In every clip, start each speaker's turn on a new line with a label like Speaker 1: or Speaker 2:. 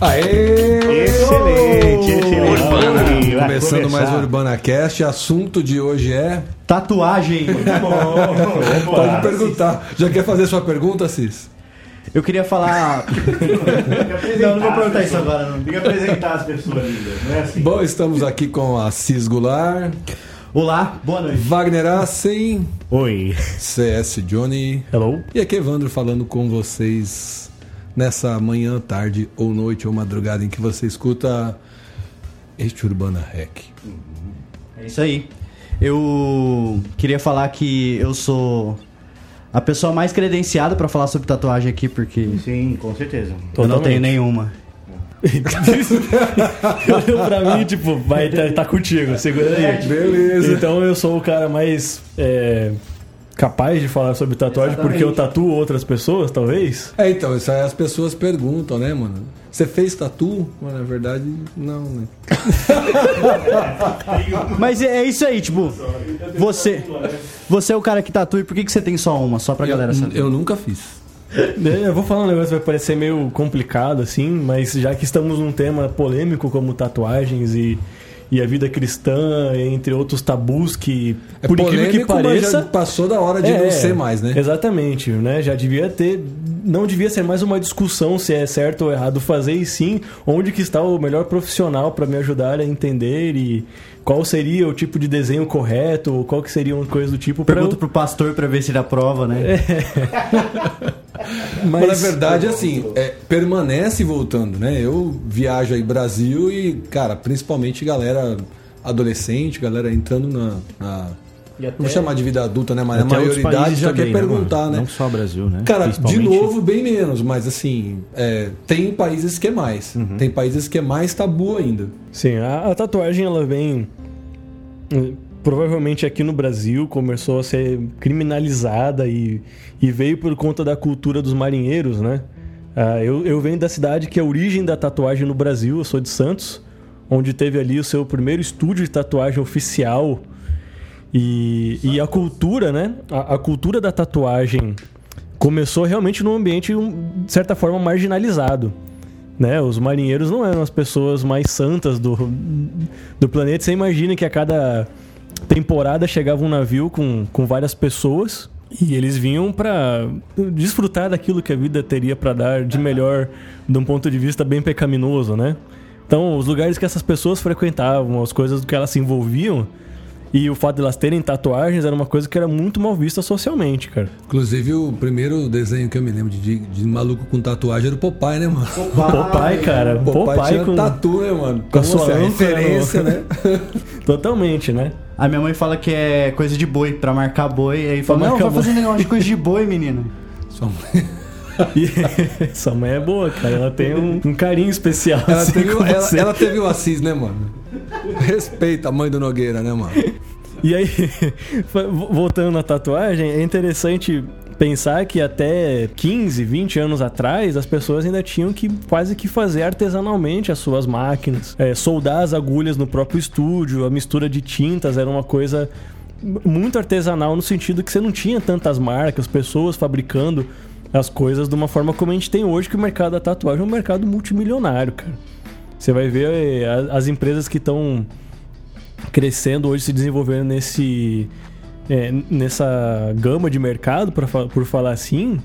Speaker 1: Aê!
Speaker 2: Excelente, excelente.
Speaker 3: Urbana.
Speaker 1: Começando
Speaker 2: começar.
Speaker 1: mais o UrbanaCast, assunto de hoje é.
Speaker 4: Tatuagem.
Speaker 2: Bom,
Speaker 1: Pode perguntar. Já quer fazer sua pergunta, Cis?
Speaker 4: Eu queria falar. Não, não vou perguntar isso agora, não.
Speaker 2: Tem que apresentar as pessoas ainda, não é assim?
Speaker 1: Bom, estamos aqui com a Cis Goulart,
Speaker 4: Olá, boa noite.
Speaker 1: Wagner Assen,
Speaker 2: Oi.
Speaker 1: CS Johnny
Speaker 2: Hello.
Speaker 1: e aqui Evandro falando com vocês nessa manhã, tarde ou noite ou madrugada em que você escuta este Urbana Rec.
Speaker 4: É isso aí. Eu queria falar que eu sou a pessoa mais credenciada pra falar sobre tatuagem aqui, porque
Speaker 2: Sim, com certeza.
Speaker 4: eu não tenho nenhuma.
Speaker 3: Olhou pra mim, tipo, vai tá, tá contigo, segura aí.
Speaker 1: Beleza.
Speaker 3: Então eu sou o cara mais é, capaz de falar sobre tatuagem porque eu tatuo outras pessoas, talvez.
Speaker 1: É, então, isso aí as pessoas perguntam, né, mano? Você fez tatu? Mas na verdade, não, né?
Speaker 4: Mas é é isso aí, tipo, você, você é o cara que tatua e por que, que você tem só uma? Só pra galera saber.
Speaker 1: Eu nunca fiz.
Speaker 3: É, Eu vou falar um negócio que vai parecer meio complicado, assim, mas já que estamos num tema polêmico como tatuagens e, e a vida cristã, entre outros tabus que,
Speaker 1: É
Speaker 3: por incrível que
Speaker 1: polêmico, mas já
Speaker 3: pareça.
Speaker 1: passou da hora de
Speaker 3: É,
Speaker 1: não ser mais, né?
Speaker 3: Exatamente, né? Já devia ter. Não devia ser mais uma discussão se é certo ou errado fazer, e sim onde que está o melhor profissional para me ajudar a entender e qual seria o tipo de desenho correto, ou qual que seria uma coisa do tipo
Speaker 4: Pergunta
Speaker 3: eu-
Speaker 4: pro pastor pra ver se ele aprova, né?
Speaker 1: Mas, na verdade, assim, é, permanece voltando, né? Eu viajo aí Brasil e, cara, principalmente galera adolescente, galera entrando na. na-
Speaker 3: até-
Speaker 1: vou chamar de vida adulta, né? Mas a maioridade já
Speaker 5: também,
Speaker 1: quer
Speaker 5: né,
Speaker 1: perguntar,
Speaker 5: mano?
Speaker 1: né?
Speaker 5: Não só Brasil, né?
Speaker 1: Cara, de novo, bem menos, mas assim, é, tem países que é mais.
Speaker 5: Uhum.
Speaker 1: Tem países que é mais tabu ainda.
Speaker 3: Sim, a, a tatuagem ela vem. Provavelmente aqui no Brasil começou a ser criminalizada e, e veio por conta da cultura dos marinheiros, né? Ah, eu, eu venho da cidade que é a origem da tatuagem no Brasil, eu sou de Santos, onde teve ali o seu primeiro estúdio de tatuagem oficial. E, e a cultura, né? A, a cultura da tatuagem começou realmente num ambiente, de certa forma, marginalizado né? Os marinheiros não eram as pessoas mais santas do, do planeta. Você imagina que a cada temporada chegava um navio com, com várias pessoas e eles vinham para desfrutar daquilo que a vida teria para dar de melhor de um ponto de vista bem pecaminoso, né? Então, os lugares que essas pessoas frequentavam, as coisas que elas se envolviam e o fato de elas terem tatuagens era uma coisa que era muito mal vista socialmente, cara.
Speaker 1: Inclusive, o primeiro desenho que eu me lembro de, de, de maluco com tatuagem era o Popeye, né, mano?
Speaker 3: Popeye, cara.
Speaker 1: O Popeye,
Speaker 3: Popeye
Speaker 1: tinha
Speaker 3: com...
Speaker 1: tatu, né, mano?
Speaker 3: com a sua
Speaker 1: é
Speaker 3: âncora,
Speaker 1: referência,
Speaker 3: no-
Speaker 1: né?
Speaker 3: Totalmente, né?
Speaker 4: A minha mãe fala que é coisa de boi, pra marcar boi. Aí fala, não, vai fazer negócio de coisa de boi, menino.
Speaker 1: Sua mãe-
Speaker 3: E essa mãe é boa, cara. Ela tem um, um carinho especial.
Speaker 1: Ela
Speaker 3: assim,
Speaker 1: teve,
Speaker 3: com
Speaker 1: ela,
Speaker 3: você.
Speaker 1: ela teve o Assis, né, mano? Respeita a mãe do Nogueira, né, mano?
Speaker 3: E aí, voltando na tatuagem, é interessante pensar que até 15, 20 anos atrás, as pessoas ainda tinham que quase que fazer artesanalmente as suas máquinas, é, soldar as agulhas no próprio estúdio, a mistura de tintas era uma coisa muito artesanal no sentido que você não tinha tantas marcas, pessoas fabricando as coisas de uma forma como a gente tem hoje, que o mercado da tatuagem é um mercado multimilionário, cara. Você vai ver é, a- as empresas que estão crescendo hoje, se desenvolvendo nesse é, nessa gama de mercado, pra, por falar assim,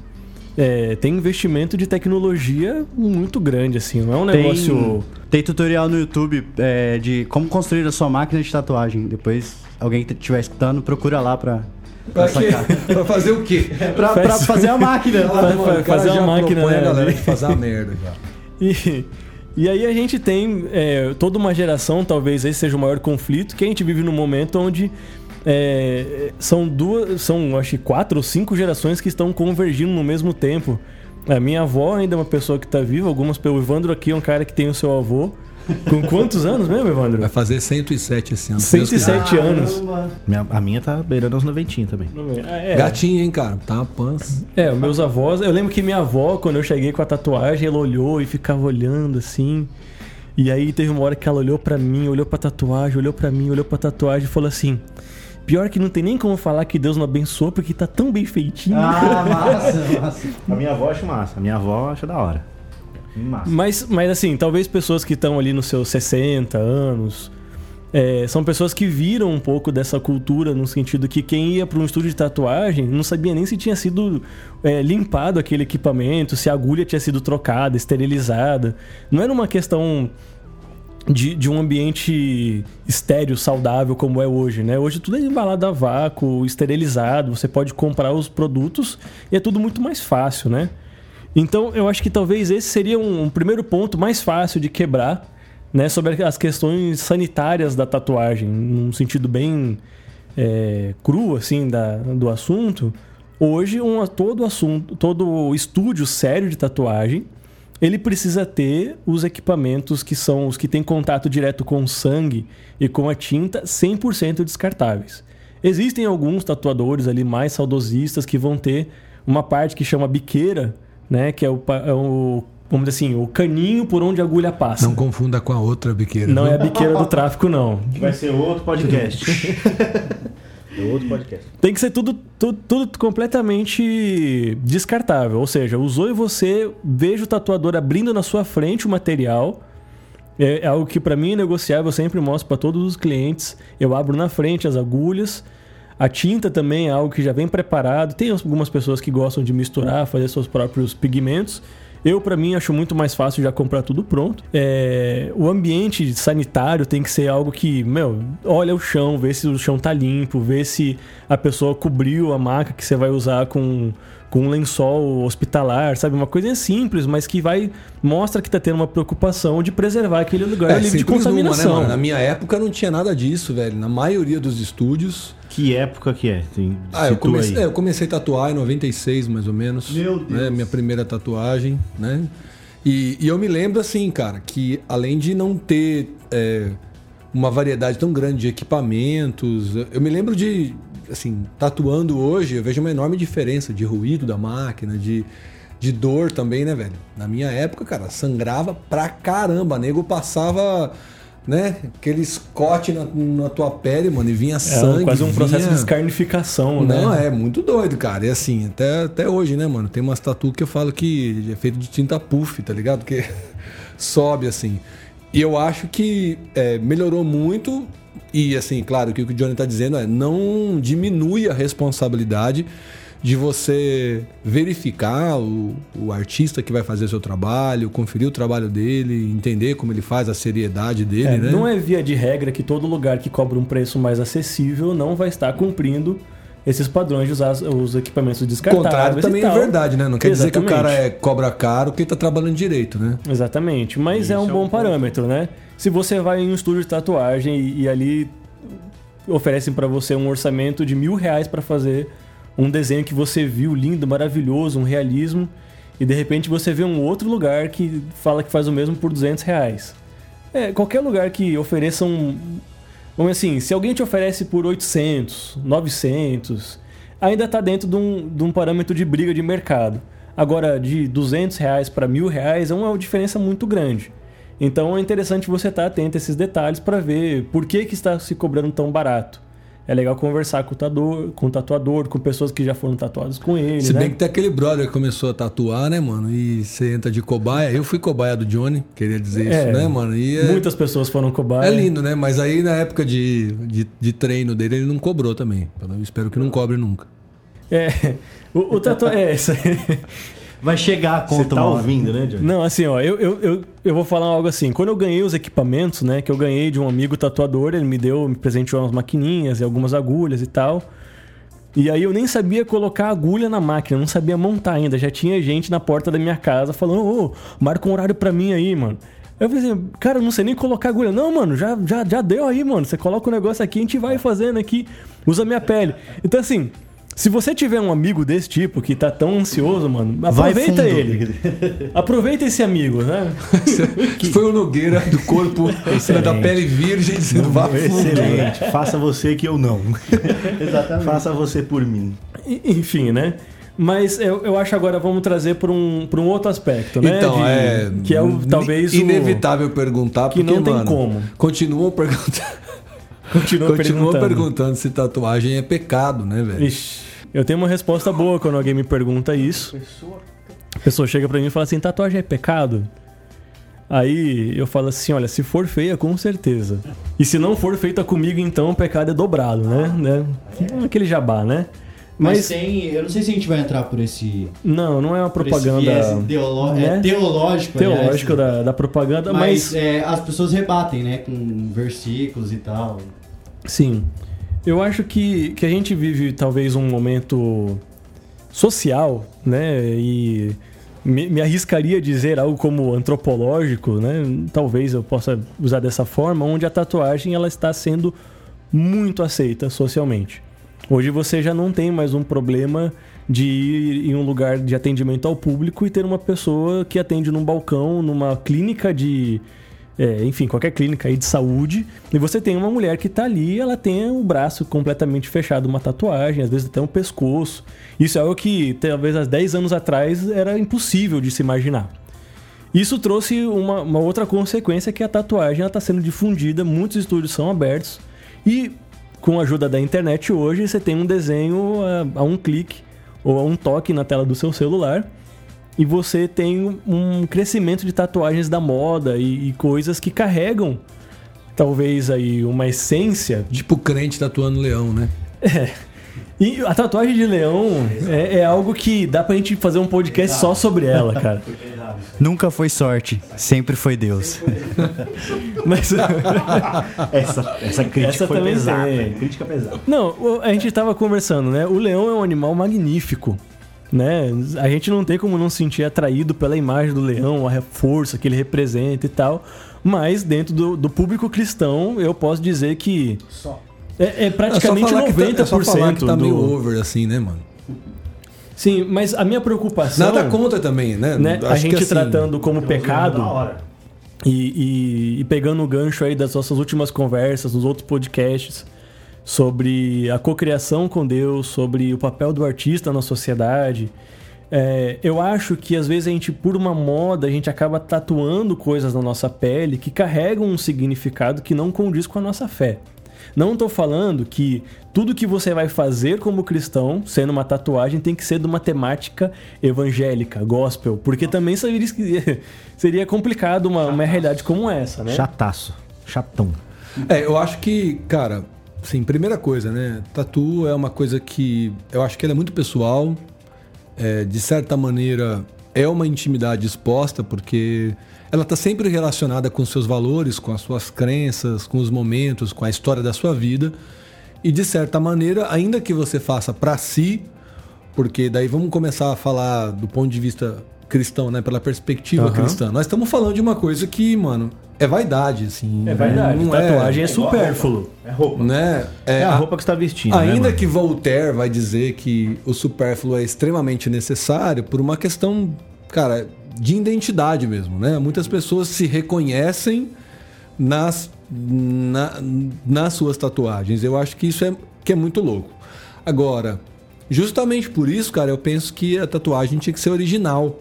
Speaker 3: é, tem investimento de tecnologia muito grande, assim. Não é um negócio.
Speaker 4: Tem tutorial no YouTube é, de como construir a sua máquina de tatuagem. Depois, alguém que estiver escutando, procura lá pra,
Speaker 1: Pra,
Speaker 4: pra
Speaker 1: pra fazer o quê?
Speaker 4: pra, pra
Speaker 3: Faz-
Speaker 4: fazer a máquina.
Speaker 1: Ah, mano, cara
Speaker 3: fazer uma máquina,
Speaker 1: propõe a
Speaker 3: né,
Speaker 1: galera de fazer a merda já.
Speaker 3: E, e aí a gente tem é, toda uma geração, talvez esse seja o maior conflito, que a gente vive num momento onde é, são duas, são acho que quatro ou cinco gerações que estão convergindo no mesmo tempo. A minha avó ainda é uma pessoa que está viva, algumas o Evandro aqui é um cara que tem o seu avô. Com quantos anos mesmo, Evandro?
Speaker 1: Vai fazer 107 esse ano. se Deus
Speaker 3: 107 anos.
Speaker 5: Minha- a minha tá beirando os 90 também.
Speaker 3: Ah, é.
Speaker 1: Gatinho, hein, cara? Tá uma pança.
Speaker 3: É, os meus avós. Eu lembro que minha avó, quando eu cheguei com a tatuagem, ela olhou e ficava olhando assim. E aí teve uma hora que ela olhou pra mim, olhou pra tatuagem, olhou pra mim, olhou pra tatuagem e falou assim: Pior que não tem nem como falar que Deus não abençoou porque tá tão bem feitinho.
Speaker 4: Ah, massa, massa.
Speaker 5: A minha avó acha massa. A minha avó acha da hora.
Speaker 3: Mas, mas assim, talvez pessoas que estão ali nos seus 60 anos. é, são pessoas que viram um pouco dessa cultura, no sentido que quem ia para um estúdio de tatuagem não sabia nem se tinha sido é, limpado aquele equipamento, se a agulha tinha sido trocada, esterilizada. Não era uma questão de, de um ambiente estéreo, saudável como é hoje, né? Hoje tudo é embalado a vácuo, esterilizado, você pode comprar os produtos e é tudo muito mais fácil, né? Então eu acho que talvez esse seria um, um primeiro ponto mais fácil de quebrar, né? Sobre as questões sanitárias da tatuagem, num sentido bem é, cru, assim, da, do assunto. Hoje, um, todo assunto, todo estúdio sério de tatuagem ele precisa ter os equipamentos que são os que têm contato direto com o sangue e com a tinta 100% descartáveis. Existem alguns tatuadores ali mais saudosistas que vão ter uma parte que chama biqueira, né, que é o, é o vamos dizer assim, o caninho por onde a agulha passa.
Speaker 1: Não confunda com a outra biqueira.
Speaker 3: Não
Speaker 1: viu?
Speaker 3: é a biqueira do tráfico não.
Speaker 2: Vai ser outro podcast. É outro podcast.
Speaker 3: Tem que ser tudo, tudo, tudo completamente descartável. Ou seja, usou e você veja o tatuador abrindo na sua frente o material. É, é algo que para mim é negociável, eu sempre mostro para todos os clientes. Eu abro na frente as agulhas. A tinta também é algo que já vem preparado. Tem algumas pessoas que gostam de misturar, fazer seus próprios pigmentos. Eu, para mim, acho muito mais fácil já comprar tudo pronto. É, o ambiente sanitário tem que ser algo que, meu, olha o chão, vê se o chão tá limpo, vê se a pessoa cobriu a maca que você vai usar com, com um lençol hospitalar, sabe? Uma coisa simples, mas que vai mostra que tá tendo uma preocupação de preservar aquele lugar
Speaker 1: É,
Speaker 3: livre de
Speaker 1: né,
Speaker 3: contaminação.
Speaker 1: mano? Na minha época não tinha nada disso, velho. Na maioria dos estúdios.
Speaker 5: Que época que é? Tem,
Speaker 1: Ah, eu comecei, é, eu comecei a tatuar em 96, mais ou menos.
Speaker 2: Meu Deus.
Speaker 1: Né? Minha primeira tatuagem, né? E, e eu me lembro, assim, cara, que além de não ter é, uma variedade tão grande de equipamentos, eu- eu me lembro de, assim, tatuando hoje, eu vejo uma enorme diferença de ruído da máquina, de, de dor também, né, velho? Na minha época, cara, sangrava pra caramba. Nego passava, né, aquele Scott na, na tua pele, mano, e vinha
Speaker 3: É
Speaker 1: sangue.
Speaker 3: quase um processo
Speaker 1: vinha...
Speaker 3: de descarnificação, né?
Speaker 1: Não, é muito doido, cara. E assim, até, até hoje, né, mano? Tem umas tatu que eu falo que é feito de tinta puff, tá ligado? Porque sobe assim. E eu acho que é, melhorou muito. E assim, claro, que o que o Johnny tá dizendo é não diminui a responsabilidade de você verificar o, o artista que vai fazer seu trabalho, conferir o trabalho dele, entender como ele faz, a seriedade dele,
Speaker 3: É,
Speaker 1: né?
Speaker 3: Não é via de regra que todo lugar que cobra um preço mais acessível não vai estar cumprindo esses padrões de usar os- os equipamentos
Speaker 1: O
Speaker 3: descartáveis.
Speaker 1: contrário
Speaker 3: e
Speaker 1: também é verdade, né? Não quer dizer que o
Speaker 3: Exatamente.
Speaker 1: cara é, cobra caro porque tá trabalhando direito, né?
Speaker 3: Exatamente, mas
Speaker 2: Isso
Speaker 3: é um
Speaker 2: é um
Speaker 3: bom
Speaker 2: ponto.
Speaker 3: parâmetro, né? Se você vai em um estúdio de tatuagem e, e ali oferecem pra você um orçamento de mil reais pra fazer um desenho que você viu lindo, maravilhoso, um realismo, e de repente você vê um outro lugar que fala que faz o mesmo por 200 reais. É, qualquer lugar que ofereça um. Vamos assim, se alguém te oferece por 800, 900, ainda está dentro de um, de um parâmetro de briga de mercado. Agora, de 200 reais para mil reais é uma diferença muito grande. Então é interessante você estar atento a esses detalhes para ver por que, que está se cobrando tão barato. É legal conversar com o, tatuador, com o tatuador, com pessoas que já foram tatuadas com ele.
Speaker 1: Se
Speaker 3: né?
Speaker 1: bem que tem aquele brother que começou a tatuar, né, mano? E você entra de cobaia. Eu fui cobaia do Johnny, queria dizer
Speaker 3: É,
Speaker 1: isso, né, mano? E é,
Speaker 3: Muitas pessoas foram cobaia.
Speaker 1: é lindo, né? Mas aí na época de, de, de treino dele, ele não cobrou também. Eu espero que não cobre nunca.
Speaker 3: É, o, o tatu... é, isso aí.
Speaker 4: Vai chegar a
Speaker 2: Você
Speaker 4: conta
Speaker 2: tá
Speaker 4: uma hora.
Speaker 2: ouvindo, né, Johnny?
Speaker 3: Não, assim, ó, eu, eu, eu, eu vou falar algo assim. Quando eu ganhei os equipamentos, né, que eu ganhei de um amigo tatuador, ele me deu, me presenteou umas maquininhas e algumas agulhas e tal. E aí eu nem sabia colocar agulha na máquina, não sabia montar ainda. Já tinha gente na porta da minha casa falando, ô, marca um horário pra mim aí, mano. Eu falei assim, cara, eu não sei nem colocar agulha. Não, mano, já, já, já deu aí, mano. Você coloca o negócio aqui, a gente vai fazendo aqui, usa a minha pele. Então, assim, se você tiver um amigo desse tipo que tá tão ansioso, mano,
Speaker 4: Vai
Speaker 3: aproveita
Speaker 4: fundo.
Speaker 3: ele. Aproveita esse amigo, né?
Speaker 1: Foi o Nogueira do corpo da pele virgem dizendo vá fundo.
Speaker 5: Excelente. Faça você que eu não.
Speaker 2: Exatamente.
Speaker 5: Faça você por mim.
Speaker 3: Enfim, né? Mas eu, eu acho agora vamos trazer para um, pra um outro aspecto, né?
Speaker 1: Então,
Speaker 3: De-
Speaker 1: é.
Speaker 3: Que é o, talvez o-
Speaker 1: Inevitável perguntar,
Speaker 3: que
Speaker 1: porque,
Speaker 3: não tem
Speaker 1: mano,
Speaker 3: como.
Speaker 1: Continuam perguntando.
Speaker 3: Continua,
Speaker 1: Continuam
Speaker 3: perguntando.
Speaker 1: perguntando se tatuagem é pecado, né, velho?
Speaker 3: Ixi, eu tenho uma resposta boa quando alguém me pergunta isso. A pessoa chega pra mim e fala assim: tatuagem é pecado? Aí eu falo assim, olha, se for feia, com certeza. E se não for feita comigo, então o pecado é dobrado, né? né? Aquele jabá, né?
Speaker 4: Mas,
Speaker 3: Mas,
Speaker 4: tem. Eu não sei se a gente vai entrar por esse.
Speaker 3: não, não é uma propaganda
Speaker 4: viés ideolo-
Speaker 3: né?
Speaker 4: é, teológico, aliás.
Speaker 3: teológica da, da propaganda,
Speaker 4: Mas,
Speaker 3: mas
Speaker 4: é, as pessoas rebatem, né? Com versículos e tal.
Speaker 3: Sim. Eu acho que, que a gente vive talvez um momento social, né? E me, me arriscaria a dizer algo como antropológico, né? Talvez eu possa usar dessa forma, onde a tatuagem ela está sendo muito aceita socialmente. Hoje você já não tem mais um problema de ir em um lugar de atendimento ao público e ter uma pessoa que atende num balcão, numa clínica de. é, enfim, qualquer clínica aí de saúde, e você tem uma mulher que tá ali, ela tem o braço completamente fechado, uma tatuagem, às vezes até um pescoço. Isso é algo que talvez há 10 anos atrás era impossível de se imaginar. Isso trouxe uma, uma outra consequência que a tatuagem está sendo difundida, muitos estúdios são abertos e com a ajuda da internet hoje você tem um desenho a, a um clique ou a um toque na tela do seu celular e você tem um crescimento de tatuagens da moda e, e coisas que carregam talvez aí uma essência
Speaker 1: Tipo crente tatuando leão, né?
Speaker 3: E a tatuagem de leão é, é algo que dá pra gente fazer um podcast só sobre ela, cara.
Speaker 4: Nunca foi sorte, sempre foi Deus.
Speaker 3: Mas
Speaker 5: Essa, essa crítica
Speaker 3: Essa
Speaker 5: foi
Speaker 3: também
Speaker 5: pesada.
Speaker 3: tem.
Speaker 5: Crítica pesada.
Speaker 3: Não, a gente tava conversando, né? O leão é um animal magnífico, né? A gente não tem como não se sentir atraído pela imagem do leão, a força que ele representa e tal. Mas dentro do, do público cristão, eu posso dizer que é, é praticamente
Speaker 1: é só falar
Speaker 3: 90%
Speaker 1: que tá, é só falar que tá
Speaker 3: do...
Speaker 1: meio over assim, né, mano?
Speaker 3: Sim, mas a minha preocupação...
Speaker 1: Nada contra também, né?
Speaker 3: né? A gente
Speaker 1: que, assim,
Speaker 3: tratando como pecado... E, e- e pegando o gancho aí das nossas últimas conversas, nos outros podcasts, sobre a cocriação com Deus, sobre o papel do artista na sociedade, é, eu acho que às vezes a gente, por uma moda, a gente acaba tatuando coisas na nossa pele que carregam um significado que não condiz com a nossa fé. Não estou falando que tudo que você vai fazer como cristão, sendo uma tatuagem, tem que ser de uma temática evangélica, gospel, porque também seria, seria complicado uma, uma realidade como essa, né?
Speaker 5: Chataço. Chatão.
Speaker 1: É, eu acho que, cara, assim, primeira coisa, né? Tatu é uma coisa que eu acho que ela é muito pessoal. é, de certa maneira, é uma intimidade exposta, porque ela está sempre relacionada com seus valores, com as suas crenças, com os momentos, com a história da sua vida. E de certa maneira, ainda que você faça para si, porque daí vamos começar a falar do ponto de vista cristão, né? Pela perspectiva
Speaker 3: Aham.
Speaker 1: cristã. Nós estamos falando de uma coisa que, mano, é vaidade, assim.
Speaker 3: É verdade,
Speaker 1: Não
Speaker 3: tatuagem é, supérfluo.
Speaker 5: É roupa.
Speaker 1: né?
Speaker 5: É, a
Speaker 1: a-
Speaker 5: roupa que você tá vestindo. né,
Speaker 1: Ainda
Speaker 5: mano?
Speaker 1: que Voltaire vai dizer que o supérfluo é extremamente necessário por uma questão, cara, de identidade mesmo, né? Muitas pessoas se reconhecem nas, na- nas suas tatuagens. Eu acho que isso é, que é muito louco. Agora, justamente por isso, cara, eu penso que a tatuagem tinha que ser original,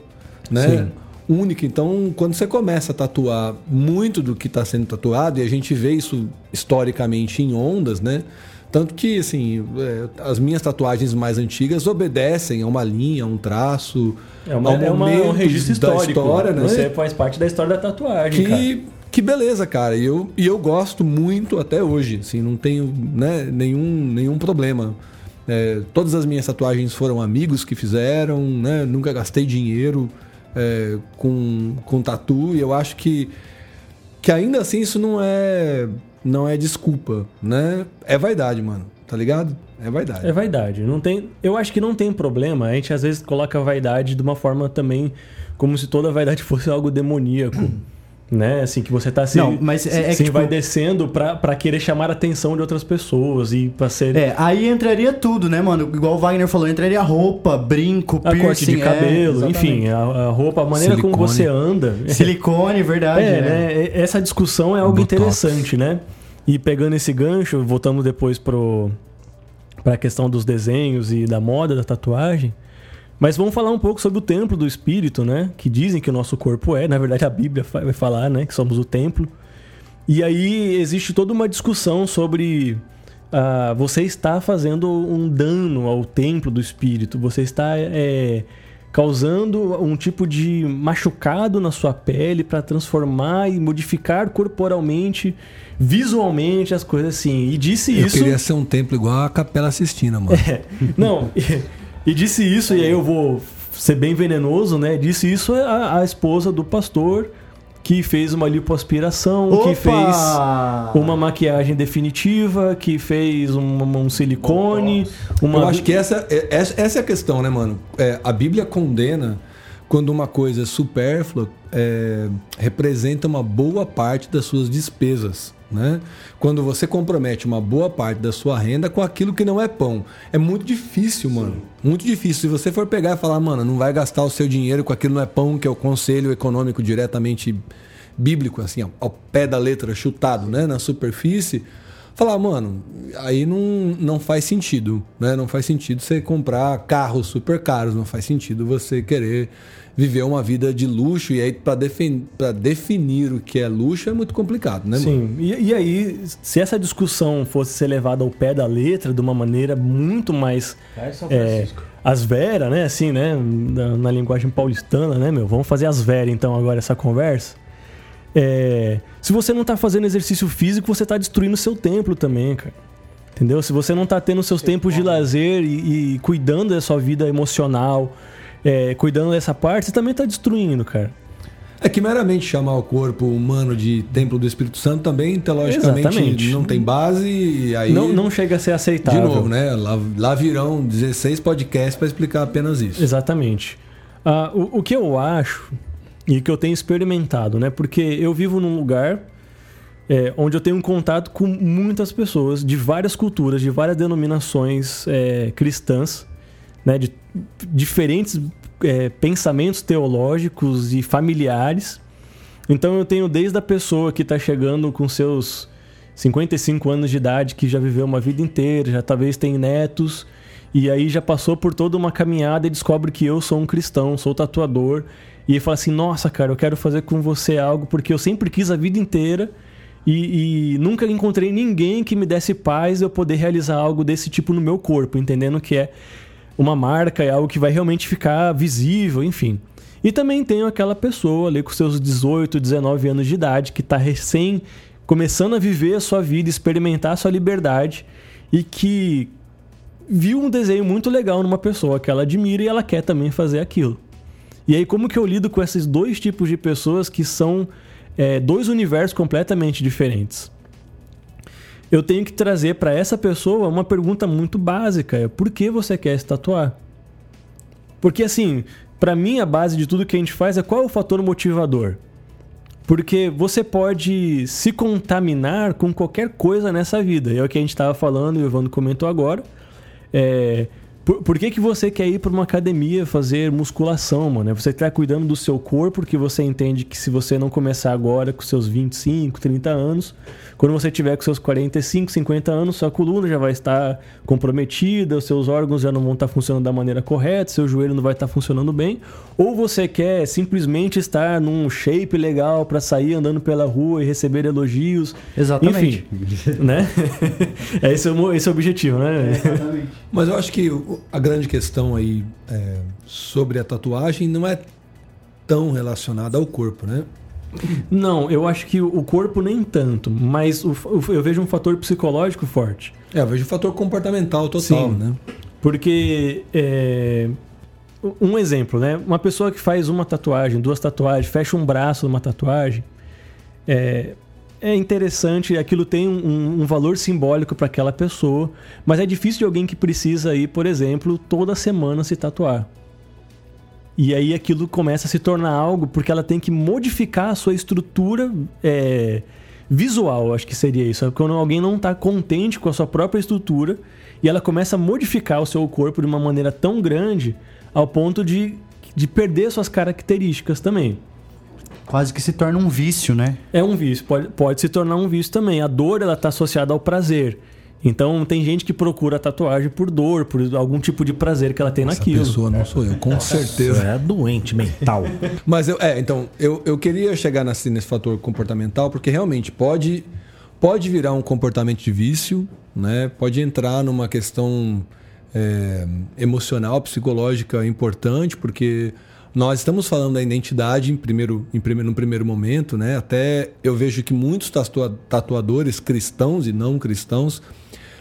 Speaker 1: né?
Speaker 3: Sim.
Speaker 1: Única. Então, quando você começa a tatuar muito do que está sendo tatuado, e a gente vê isso historicamente em ondas, né? Tanto que, assim, é, as minhas tatuagens mais antigas obedecem a uma linha, a um traço,
Speaker 3: É, uma, é uma- um
Speaker 1: momento
Speaker 3: registro
Speaker 1: da
Speaker 3: histórico.
Speaker 1: história, né?
Speaker 3: Você faz parte da história da tatuagem, cara.
Speaker 1: Que, que beleza, cara. E eu, e eu gosto muito até hoje. Assim, não tenho né, nenhum, nenhum problema. É, todas as minhas tatuagens foram amigos que fizeram, né? Nunca gastei dinheiro é, com, com tatu. E eu acho que, que ainda assim isso não é, não é desculpa, né? É vaidade, mano. Tá ligado? É vaidade.
Speaker 3: É vaidade. Não tem, eu acho que não tem problema. A gente às vezes coloca a vaidade de uma forma também como se toda vaidade fosse algo demoníaco. Né? Assim, que você tá se,
Speaker 4: Não, mas é- é
Speaker 3: se
Speaker 4: que, tipo-
Speaker 3: vai descendo pra, pra querer chamar a atenção de outras pessoas e pra ser
Speaker 4: É, aí entraria tudo, né, mano? Igual o Wagner falou, entraria roupa, brinco,
Speaker 3: a
Speaker 4: piercing,
Speaker 3: corte de
Speaker 4: é,
Speaker 3: cabelo,
Speaker 4: exatamente.
Speaker 3: enfim, a, a roupa, a maneira como
Speaker 1: Silicone.
Speaker 3: você anda.
Speaker 4: Silicone, verdade.
Speaker 3: É,
Speaker 4: né?
Speaker 3: né? Essa discussão é algo
Speaker 1: Botox.
Speaker 3: interessante, né? E pegando esse gancho, voltamos depois pro para a questão dos desenhos e da moda da tatuagem. Mas vamos falar um pouco sobre o templo do espírito, né? Que dizem que o nosso corpo é, na verdade a Bíblia vai falar, né, que somos o templo. E aí existe toda uma discussão sobre ah, você está fazendo um dano ao templo do espírito, você está é, causando um tipo de machucado na sua pele para transformar e modificar corporalmente, visualmente as coisas assim. E disse
Speaker 1: Eu
Speaker 3: isso.
Speaker 1: queria ser um templo igual a Capela Sistina, mano.
Speaker 3: É, não, e, e disse isso, e aí eu vou ser bem venenoso, né? Disse isso a, a esposa do pastor que fez uma lipoaspiração, que fez uma maquiagem definitiva, que fez um, um silicone, uma.
Speaker 1: Eu acho que essa, é- essa, essa é a questão, né, mano? É, a Bíblia condena quando uma coisa é supérflua é, representa uma boa parte das suas despesas. Né? Quando você compromete uma boa parte da sua renda com aquilo que não é pão. É muito difícil, mano. Muito difícil. Se você for pegar e falar, mano, não vai gastar o seu dinheiro com aquilo que não é pão, que é o conselho econômico diretamente bíblico, assim, ao- ao pé da letra, chutado, né? Na superfície. Falar, mano, aí não, não faz sentido, né? Não faz sentido você comprar carros super caros, não faz sentido você querer viver uma vida de luxo e aí para definir o que é luxo é muito complicado, né, mano?
Speaker 3: Sim, e, e aí, se essa discussão fosse ser levada ao pé da letra de uma maneira muito mais é, as vera, né? Assim, né? Na, na linguagem paulistana, né, meu? Vamos fazer as vera então agora essa conversa. É, se você não tá fazendo exercício físico, você tá destruindo o seu templo também, cara. Entendeu? Se você não tá tendo seus tempos de lazer e, e cuidando da sua vida emocional, é, cuidando dessa parte, você também tá destruindo, cara.
Speaker 1: É que meramente chamar o corpo humano de templo do Espírito Santo também, teologicamente,
Speaker 3: Exatamente.
Speaker 1: não tem base e aí...
Speaker 3: Não, não chega a ser
Speaker 1: De
Speaker 3: aceitável.
Speaker 1: novo, né? Lá, lá virão 16 podcasts para explicar apenas isso.
Speaker 3: Exatamente. Ah, o, o que eu acho e que eu tenho experimentado, né? Porque eu vivo num lugar é, onde eu tenho um contato com muitas pessoas de várias culturas, de várias denominações é, cristãs, né? De diferentes é, pensamentos teológicos e familiares. Então eu tenho desde a pessoa que está chegando com seus 55 anos de idade, que já viveu uma vida inteira, já talvez tem netos, e aí já passou por toda uma caminhada e descobre que eu sou um cristão, sou tatuador, e fala assim: Nossa, cara, eu quero fazer com você algo porque eu sempre quis a vida inteira e, e nunca encontrei ninguém que me desse paz eu poder realizar algo desse tipo no meu corpo, entendendo que é uma marca, é algo que vai realmente ficar visível, enfim. E também tenho aquela pessoa ali com seus 18, 19 anos de idade que está recém começando a viver a sua vida, experimentar a sua liberdade e que viu um desenho muito legal numa pessoa que ela admira e ela quer também fazer aquilo. E aí, como que eu lido com esses dois tipos de pessoas que são é, dois universos completamente diferentes? Eu tenho que trazer para essa pessoa uma pergunta muito básica: é por que você quer se tatuar? Porque assim, para mim a base de tudo que a gente faz é qual é o fator motivador? Porque você pode se contaminar com qualquer coisa nessa vida. É o que a gente estava falando e o Evandro comentou agora. É, por, por que, que você quer ir para uma academia fazer musculação, mano? Você está cuidando do seu corpo porque você entende que se você não começar agora com seus 25, 30 anos, quando você tiver com seus 45, 50 anos, sua coluna já vai estar comprometida, os seus órgãos já não vão estar funcionando da maneira correta, seu joelho não vai estar funcionando bem. Ou você quer simplesmente estar num shape legal para sair andando pela rua e receber elogios.
Speaker 4: Exatamente.
Speaker 3: Enfim, né? É esse, é o esse é o objetivo, né?
Speaker 1: Mas eu acho que a grande questão aí é, sobre a tatuagem não é tão relacionada ao corpo, né?
Speaker 3: Não, eu acho que o corpo nem tanto, mas o- o- eu vejo um fator psicológico forte.
Speaker 1: É, eu vejo o fator comportamental total,
Speaker 3: Sim.
Speaker 1: né?
Speaker 3: Porque, é, um exemplo, né? Uma pessoa que faz uma tatuagem, duas tatuagens, fecha um braço numa tatuagem, é, é interessante, aquilo tem um, um valor simbólico para aquela pessoa, mas é difícil de alguém que precisa ir, por exemplo, toda semana se tatuar. E aí aquilo começa a se tornar algo porque ela tem que modificar a sua estrutura é, visual, acho que seria isso. É Quando alguém não está contente com a sua própria estrutura e ela começa a modificar o seu corpo de uma maneira tão grande ao ponto de, de perder suas características também.
Speaker 4: Quase que se torna um vício, né?
Speaker 3: É um vício, pode, pode se tornar um vício também. A dor ela está associada ao prazer. Então tem gente que procura a tatuagem por dor, por algum tipo de prazer que ela tem
Speaker 1: Essa
Speaker 3: naquilo.
Speaker 1: pessoa não sou eu, com certeza.
Speaker 5: É doente mental.
Speaker 1: Mas eu, é, então, eu, eu queria chegar nesse, nesse fator comportamental, porque realmente pode, pode virar um comportamento de vício, né? Pode entrar numa questão é, emocional, psicológica importante, porque nós estamos falando da identidade em primeiro, em primeiro, no primeiro momento, né? Até eu vejo que muitos tatua- tatuadores cristãos e não cristãos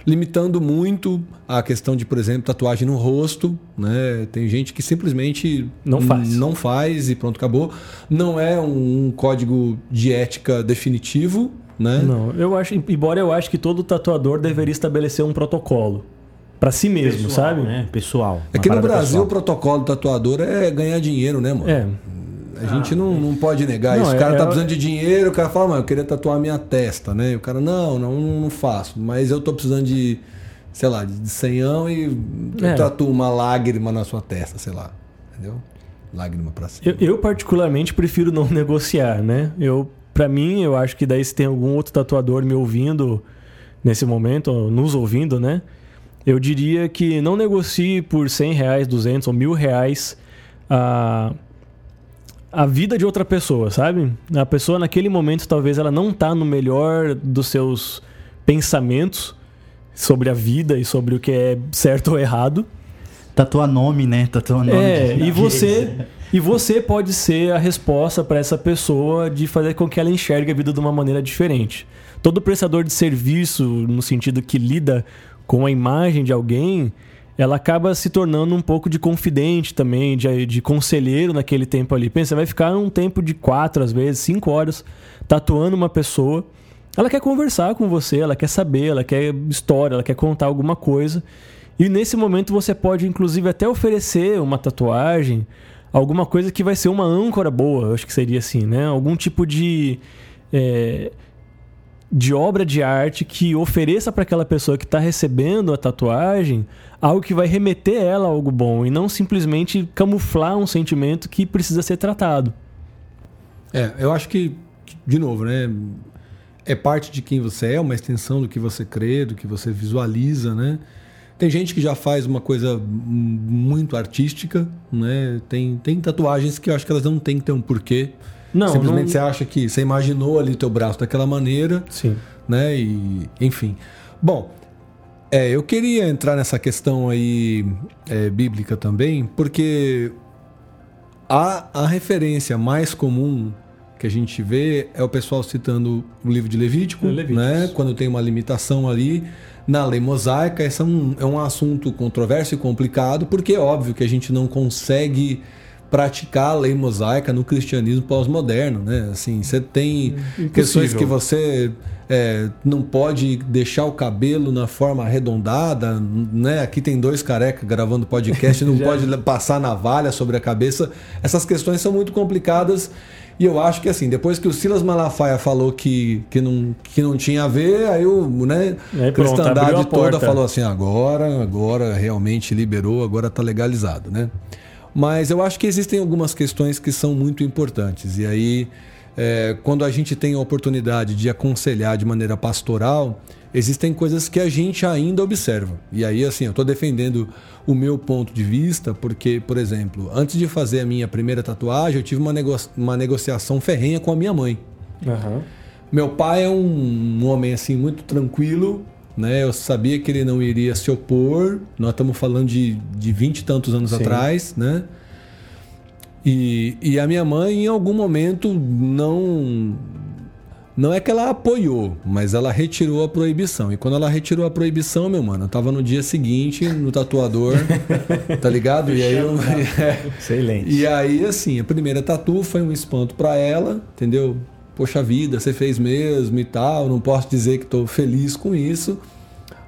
Speaker 1: limitando muito a questão de, por exemplo, tatuagem no rosto, né? Tem gente que simplesmente
Speaker 3: Não faz.
Speaker 1: não faz e pronto, acabou. Não é um, um código de ética definitivo, né?
Speaker 3: Não, eu acho, embora eu acho que todo tatuador deveria estabelecer um protocolo pra si mesmo,
Speaker 5: Pessoal,
Speaker 3: sabe?
Speaker 5: Né? Pessoal.
Speaker 1: É que no Brasil o
Speaker 5: pessoal.
Speaker 1: protocolo do tatuador é ganhar dinheiro, né, mano?
Speaker 3: É,
Speaker 1: A gente não, não pode negar
Speaker 3: Não,
Speaker 1: isso. O
Speaker 3: é-
Speaker 1: cara tá
Speaker 3: é-
Speaker 1: precisando de dinheiro, o cara fala, mano, eu queria tatuar a minha testa, né? E o cara, não, não, não faço. Mas eu tô precisando de, sei lá, de senhão e eu
Speaker 3: É.
Speaker 1: tatuo uma lágrima na sua testa, sei lá. Entendeu? Lágrima pra cima.
Speaker 3: Eu, eu particularmente prefiro não negociar, né? Eu, para mim, eu acho que daí se tem algum outro tatuador me ouvindo nesse momento, nos ouvindo, né? Eu diria que não negocie por 100 reais, 200 ou mil reais a, a vida de outra pessoa, sabe? A pessoa naquele momento talvez ela não tá no melhor dos seus pensamentos sobre a vida e sobre o que é certo ou errado.
Speaker 4: Tatuar nome, né? Tatuar nome.
Speaker 3: É,
Speaker 4: de-
Speaker 3: e você e você pode ser a resposta para essa pessoa de fazer com que ela enxergue a vida de uma maneira diferente. Todo prestador de serviço, no sentido que lida com a imagem de alguém, ela acaba se tornando um pouco de confidente também, de, de conselheiro naquele tempo ali. Pensa, vai ficar um tempo de quatro, às vezes, cinco horas tatuando uma pessoa. Ela quer conversar com você, ela quer saber, ela quer história, ela quer contar alguma coisa. E nesse momento você pode, inclusive, até oferecer uma tatuagem, alguma coisa que vai ser uma âncora boa, acho que seria assim, né? Algum tipo de. é, de obra de arte que ofereça para aquela pessoa que está recebendo a tatuagem algo que vai remeter ela a algo bom e não simplesmente camuflar um sentimento que precisa ser tratado.
Speaker 1: É, eu acho que, de novo, né? É parte de quem você é, uma extensão do que você crê, do que você visualiza, né? Tem gente que já faz uma coisa muito artística, né? Tem, tem tatuagens que eu acho que elas não têm que ter um porquê.
Speaker 3: Não,
Speaker 1: Simplesmente
Speaker 3: não-
Speaker 1: você acha que você imaginou ali teu braço daquela maneira,
Speaker 3: Sim.
Speaker 1: né? E, enfim. Bom, é, eu queria entrar nessa questão aí é, bíblica também, porque a, a referência mais comum que a gente vê é o pessoal citando o livro de Levítico,
Speaker 3: É,
Speaker 1: né? Quando tem uma limitação ali na lei mosaica, esse é um, é um assunto controverso e complicado, porque é óbvio que a gente não consegue praticar a lei mosaica no cristianismo pós-moderno, né? Assim, você tem questões que você é, não pode deixar o cabelo na forma arredondada, né? Aqui tem dois carecas gravando podcast, não pode passar navalha sobre a cabeça. Essas questões são muito complicadas e eu acho que assim, depois que o Silas Malafaia falou que, que, não, que não tinha a ver, aí o né,
Speaker 3: Aí pronto,
Speaker 1: cristandade toda falou assim, agora, agora realmente liberou, agora está legalizado, né? Mas eu acho que existem algumas questões que são muito importantes. E aí, é, quando a gente tem a oportunidade de aconselhar de maneira pastoral, existem coisas que a gente ainda observa. E aí, assim, eu estou defendendo o meu ponto de vista, porque, por exemplo, antes de fazer a minha primeira tatuagem, eu tive uma, nego uma negociação ferrenha com a minha mãe. Meu pai é um, um homem assim muito tranquilo, né? Eu sabia que ele não iria se opor. Nós estamos falando de, de 20 e tantos anos
Speaker 3: Sim.
Speaker 1: atrás, né? E, e a minha mãe, em algum momento, não. Não é que ela apoiou, mas ela retirou a proibição. E quando ela retirou a proibição, meu mano, eu tava no dia seguinte no tatuador, tá ligado? E aí eu.
Speaker 5: Excelente.
Speaker 1: e aí, assim, a primeira tatu foi um espanto pra ela, entendeu? Poxa vida, você fez mesmo e tal. Não posso dizer que tô feliz com isso.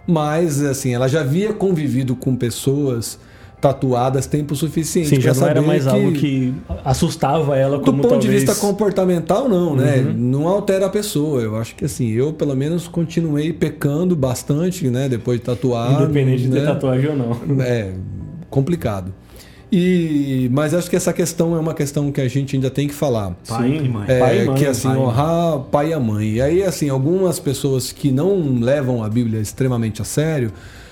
Speaker 1: Mas, assim, ela já havia convivido com pessoas tatuadas tempo suficiente
Speaker 3: Sim, já não era mais algo que assustava ela
Speaker 1: do
Speaker 3: como
Speaker 1: ponto de
Speaker 3: talvez...
Speaker 1: vista comportamental, não, né?
Speaker 3: Uhum.
Speaker 1: Não altera a pessoa. Eu acho que assim, eu pelo menos continuei pecando bastante, né? Depois de tatuar.
Speaker 3: Independente de ter
Speaker 1: né?
Speaker 3: tatuagem ou não.
Speaker 1: É complicado. E, mas acho que essa questão é uma questão que a gente ainda tem que falar.
Speaker 5: Pai
Speaker 3: Sim.
Speaker 5: e mãe.
Speaker 1: É,
Speaker 3: Pai e mãe,
Speaker 1: que assim,
Speaker 5: pai mãe.
Speaker 1: honrar pai e a mãe. E aí, assim, algumas pessoas que não levam a Bíblia extremamente a sério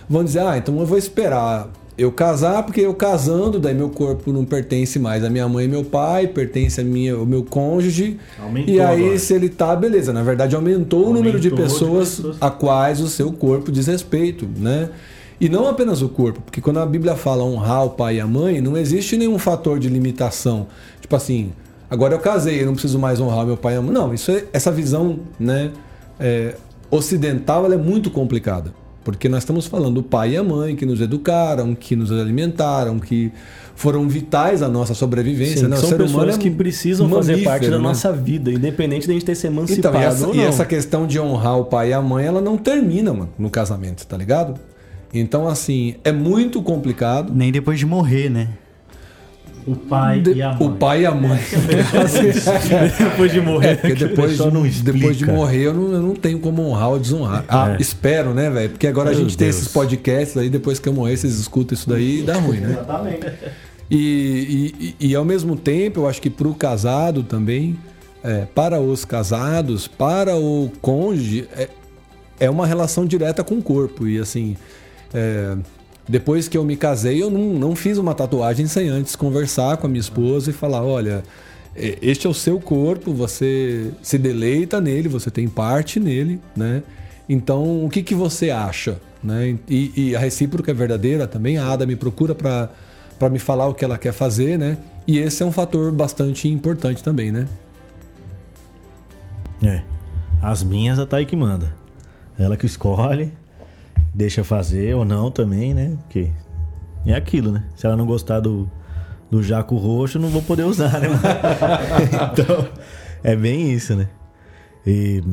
Speaker 1: vão dizer: ah, então eu vou esperar eu casar, porque eu casando, daí meu corpo não pertence mais à minha mãe e meu pai, pertence a minha, ao meu cônjuge.
Speaker 5: Aumentou
Speaker 1: e aí,
Speaker 5: agora.
Speaker 1: se ele tá, beleza. Na verdade, aumentou, o número de
Speaker 5: Aumentou de
Speaker 1: pessoas,
Speaker 5: pessoas.
Speaker 1: a quais o seu corpo diz respeito, né? E não apenas o corpo, porque quando a Bíblia fala honrar o pai e a mãe, não existe nenhum fator de limitação. Tipo assim, agora eu casei, eu não preciso mais honrar meu pai e a mãe. Não, isso é, essa visão né, é, ocidental é muito complicada. Porque nós estamos falando do pai e a mãe que nos educaram, que nos alimentaram, que foram vitais à nossa sobrevivência.
Speaker 3: Sim,
Speaker 1: né?
Speaker 3: São pessoas
Speaker 1: é
Speaker 3: que precisam fazer parte da
Speaker 1: né?
Speaker 3: nossa vida, independente de a gente ter se
Speaker 1: Então,
Speaker 3: emancipado
Speaker 1: e essa,
Speaker 3: ou
Speaker 1: e
Speaker 3: não.
Speaker 1: essa questão de honrar o pai e a mãe, ela não termina, mano, no casamento, tá ligado? Então, assim, é muito complicado.
Speaker 4: Nem depois de morrer, né?
Speaker 5: O pai
Speaker 1: De-
Speaker 5: e a mãe.
Speaker 1: O pai e a mãe.
Speaker 3: depois de morrer.
Speaker 1: É, porque depois,
Speaker 5: não
Speaker 1: depois de morrer eu não, eu não tenho como honrar ou desonrar. Ah,
Speaker 5: É.
Speaker 1: espero, né, velho? Porque agora a
Speaker 5: Meu
Speaker 1: gente tem
Speaker 5: Deus.
Speaker 1: esses podcasts aí, depois que eu morrer, vocês escutam isso daí e dá ruim, né?
Speaker 4: Exatamente.
Speaker 1: E, e, e, e, ao mesmo tempo, eu acho que para o casado também, é, para os casados, para o cônjuge, é, é uma relação direta com o corpo. E assim, é, depois que eu me casei, eu não, não fiz uma tatuagem sem antes conversar com a minha esposa e falar: olha, é, este é o seu corpo, você se deleita nele, você tem parte nele, né? Então, o que, que você acha? Né? E, e a recíproca é verdadeira também. A Ada me procura para me falar o que ela quer fazer, né? E esse é um fator bastante importante também, né?
Speaker 5: É. As minhas a Thay que manda. Ela que escolhe, deixa fazer ou não também, né? Porque é aquilo, né? Se ela não gostar do, do jaco roxo, não vou poder usar, né? então, é bem isso, né? E,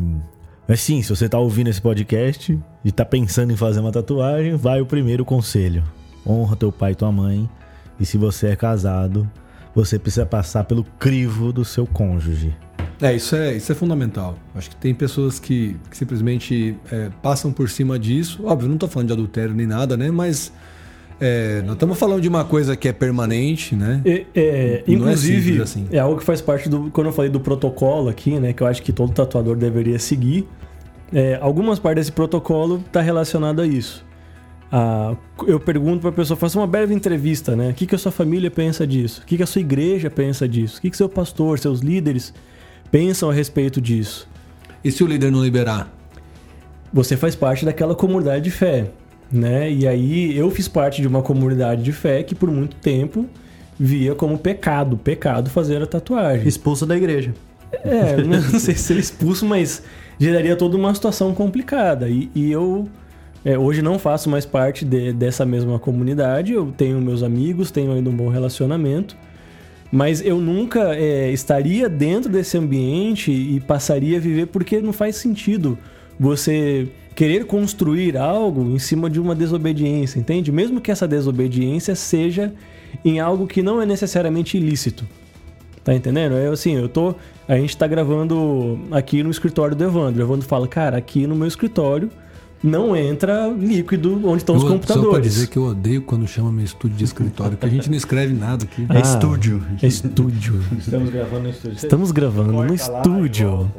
Speaker 5: mas sim, se você tá ouvindo esse podcast e tá pensando em fazer uma tatuagem, vai o primeiro conselho. Honra teu pai e tua mãe. E se você é casado, você precisa passar pelo crivo do seu cônjuge.
Speaker 1: É, isso é, isso é fundamental. Acho que tem pessoas que, que simplesmente é, passam por cima disso. Óbvio, não estou falando de adultério nem nada, né? Mas é, nós estamos falando de uma coisa que é permanente, né?
Speaker 3: É, é,
Speaker 1: é
Speaker 3: inclusive, é,
Speaker 1: assim.
Speaker 3: algo que faz parte do. Quando eu falei do protocolo aqui, né? Que eu acho que todo tatuador deveria seguir. é, algumas partes desse protocolo tá relacionado a isso. Ah, eu pergunto pra pessoa, faço uma breve entrevista, né? O que, que a sua família pensa disso? O que, que a sua igreja pensa disso? O que, que seu pastor, seus líderes pensam a respeito disso?
Speaker 1: E se o líder não liberar?
Speaker 3: você faz parte daquela comunidade de fé, né? E aí eu fiz parte de uma comunidade de fé que por muito tempo via como pecado, pecado fazer a tatuagem.
Speaker 4: Expulso da igreja.
Speaker 3: É, não sei se ele expulso, mas geraria toda uma situação complicada. E, e eu é, hoje não faço mais parte de- dessa mesma comunidade. Eu tenho meus amigos, tenho ainda um bom relacionamento. Mas eu nunca é, estaria dentro desse ambiente e passaria a viver porque não faz sentido você querer construir algo em cima de uma desobediência, entende? Mesmo que essa desobediência seja em algo que não é necessariamente ilícito. Tá entendendo? É assim, eu tô. A gente tá gravando aqui no escritório do Evandro. O Evandro fala, cara, aqui no meu escritório não entra líquido onde estão os
Speaker 1: Eu- Só pra
Speaker 3: computadores.
Speaker 1: dizer que eu odeio quando chama meu estúdio de escritório, porque a gente não escreve nada aqui.
Speaker 4: É
Speaker 3: Ah,
Speaker 4: estúdio.
Speaker 3: É estúdio.
Speaker 5: Estamos gravando no estúdio.
Speaker 3: Estamos gravando no estúdio.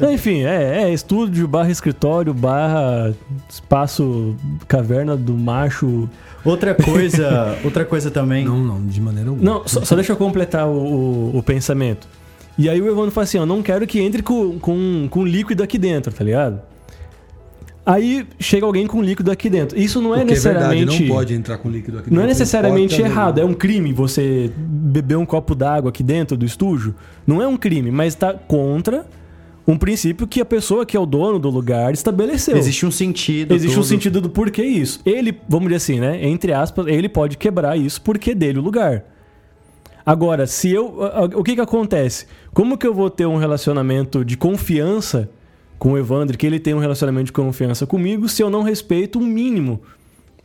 Speaker 3: Não, Enfim, é, é estúdio barra escritório barra espaço caverna do macho.
Speaker 4: Outra coisa, outra coisa também.
Speaker 1: Não, não, de maneira alguma.
Speaker 3: Não, só, só deixa eu completar o, o- o pensamento. E aí o Evandro fala assim, ó, não quero que entre com, com, com líquido aqui dentro, tá ligado? Aí chega alguém com líquido aqui dentro. Isso não é
Speaker 1: Porque é verdade,
Speaker 3: necessariamente...
Speaker 1: não pode entrar com líquido aqui
Speaker 3: Não é
Speaker 1: dentro,
Speaker 3: necessariamente errado, é um crime você beber um copo d'água aqui dentro do estúdio. Não é um crime, mas está contra um princípio que a pessoa que é o dono do lugar estabeleceu.
Speaker 4: Existe um sentido.
Speaker 3: Existe um
Speaker 4: todo.
Speaker 3: sentido do porquê isso. Ele, vamos dizer assim, né? Entre aspas, ele pode quebrar isso porque é dele o lugar. Agora, se eu. O que que acontece? Como que eu vou ter um relacionamento de confiança com o Evandro, que ele tem um relacionamento de confiança comigo, se eu não respeito o mínimo,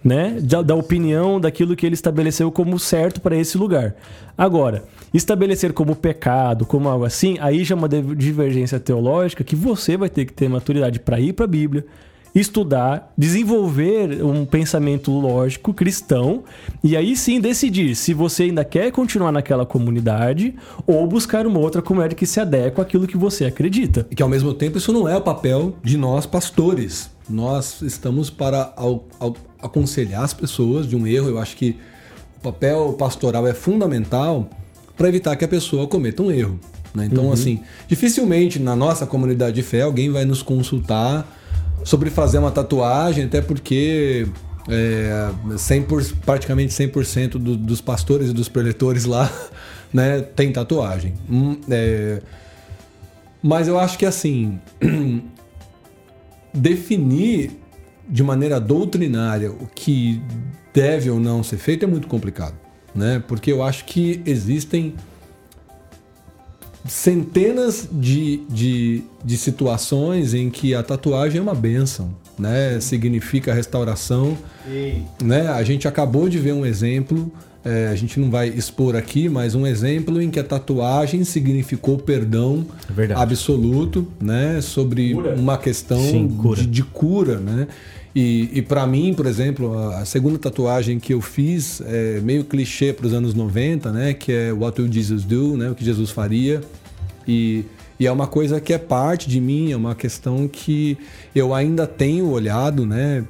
Speaker 3: né? Da, da opinião, daquilo que ele estabeleceu como certo para esse lugar. Agora, estabelecer como pecado, como algo assim, aí já é uma div- divergência teológica que você vai ter que ter maturidade para ir para a Bíblia, estudar, desenvolver um pensamento lógico cristão e aí sim decidir se você ainda quer continuar naquela comunidade ou buscar uma outra comunidade que se adequa àquilo que você acredita.
Speaker 1: E que ao mesmo tempo isso não é o papel de nós pastores. Nós estamos para ao- ao- aconselhar as pessoas de um erro. Eu acho que o papel pastoral é fundamental para evitar que a pessoa cometa um erro. né? Então, assim, dificilmente na nossa comunidade de fé alguém vai nos consultar sobre fazer uma tatuagem, até porque É, 100 por, praticamente 100% do, dos pastores e dos preletores lá né, tem tatuagem. Hum, é, mas eu acho que assim, definir de maneira doutrinária o que deve ou não ser feito é muito complicado, né? Porque eu acho que existem centenas de, de, de situações em que a tatuagem é uma benção, né? Significa restauração, né? A gente acabou de ver um exemplo é, a gente não vai expor aqui, mas um exemplo em que a tatuagem significou perdão
Speaker 5: É
Speaker 1: absoluto, né? Sobre
Speaker 3: Cura?
Speaker 1: uma questão
Speaker 5: Sim, cura.
Speaker 1: De, de cura, né? E, e para mim, por exemplo, a, segunda tatuagem que eu fiz é meio clichê para os anos 90, né? Que é What Will Jesus Do, né? O que Jesus faria. E, e é uma coisa que é parte de mim, é uma questão que eu ainda tenho olhado, né?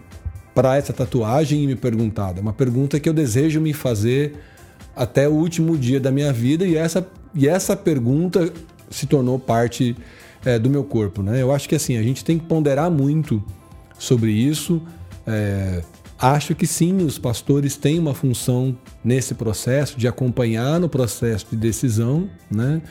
Speaker 1: Para essa tatuagem e me perguntado. É uma pergunta que eu desejo me fazer até o último dia da minha vida e essa, e essa pergunta se tornou parte é, do meu corpo, né? Eu acho que assim a gente tem que ponderar muito sobre isso. É, acho que sim, os pastores têm uma função nesse processo de acompanhar no processo de decisão, né?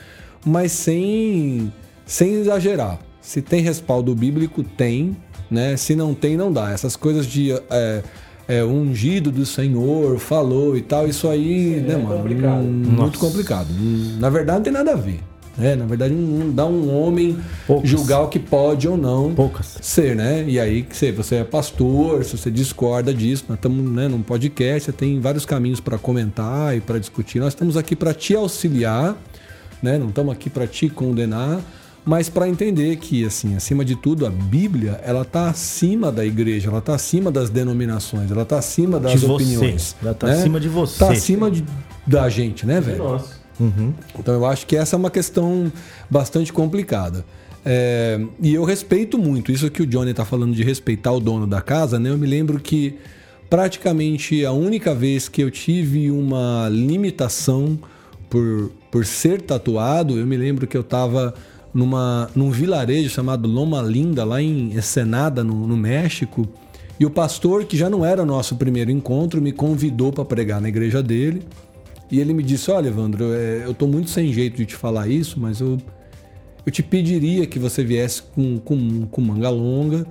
Speaker 1: Mas sem sem exagerar. Se tem respaldo bíblico, tem, né? Se não tem, não dá. Essas coisas de é, é, ungido do Senhor falou e tal, isso aí, né, mano?
Speaker 3: complicado.
Speaker 1: hum, muito complicado. Hum, Na verdade, não tem nada a ver. Né? Na verdade, não dá um homem
Speaker 5: Poucas.
Speaker 1: julgar o que pode ou não
Speaker 5: Poucas.
Speaker 1: ser, né? E aí, se você é pastor, se você discorda disso, nós estamos né, num podcast, você tem vários caminhos para comentar e para discutir. Nós estamos aqui para te auxiliar, né? Não estamos aqui para te condenar, mas para entender que, assim, acima de tudo, a Bíblia, ela está acima da igreja, ela está acima das denominações, ela está acima das
Speaker 5: De você.
Speaker 1: opiniões.
Speaker 5: Ela tá
Speaker 1: né?
Speaker 5: acima de você.
Speaker 1: Tá acima de- da gente, né, velho?
Speaker 3: Nossa.
Speaker 5: Uhum.
Speaker 1: Então eu acho que essa é uma questão bastante complicada. É, e eu respeito muito isso que o Johnny está falando de respeitar o dono da casa, né? Eu me lembro que praticamente a única vez que eu tive uma limitação por, por ser tatuado, eu me lembro que eu estava numa, num vilarejo chamado Loma Linda, lá em Ensenada, no, no México, e o pastor, que já não era nosso primeiro encontro, me convidou para pregar na igreja dele. E ele me disse: Olha, Evandro, é, eu tô muito sem jeito de te falar isso, mas eu, eu te pediria que você viesse com, com, com manga longa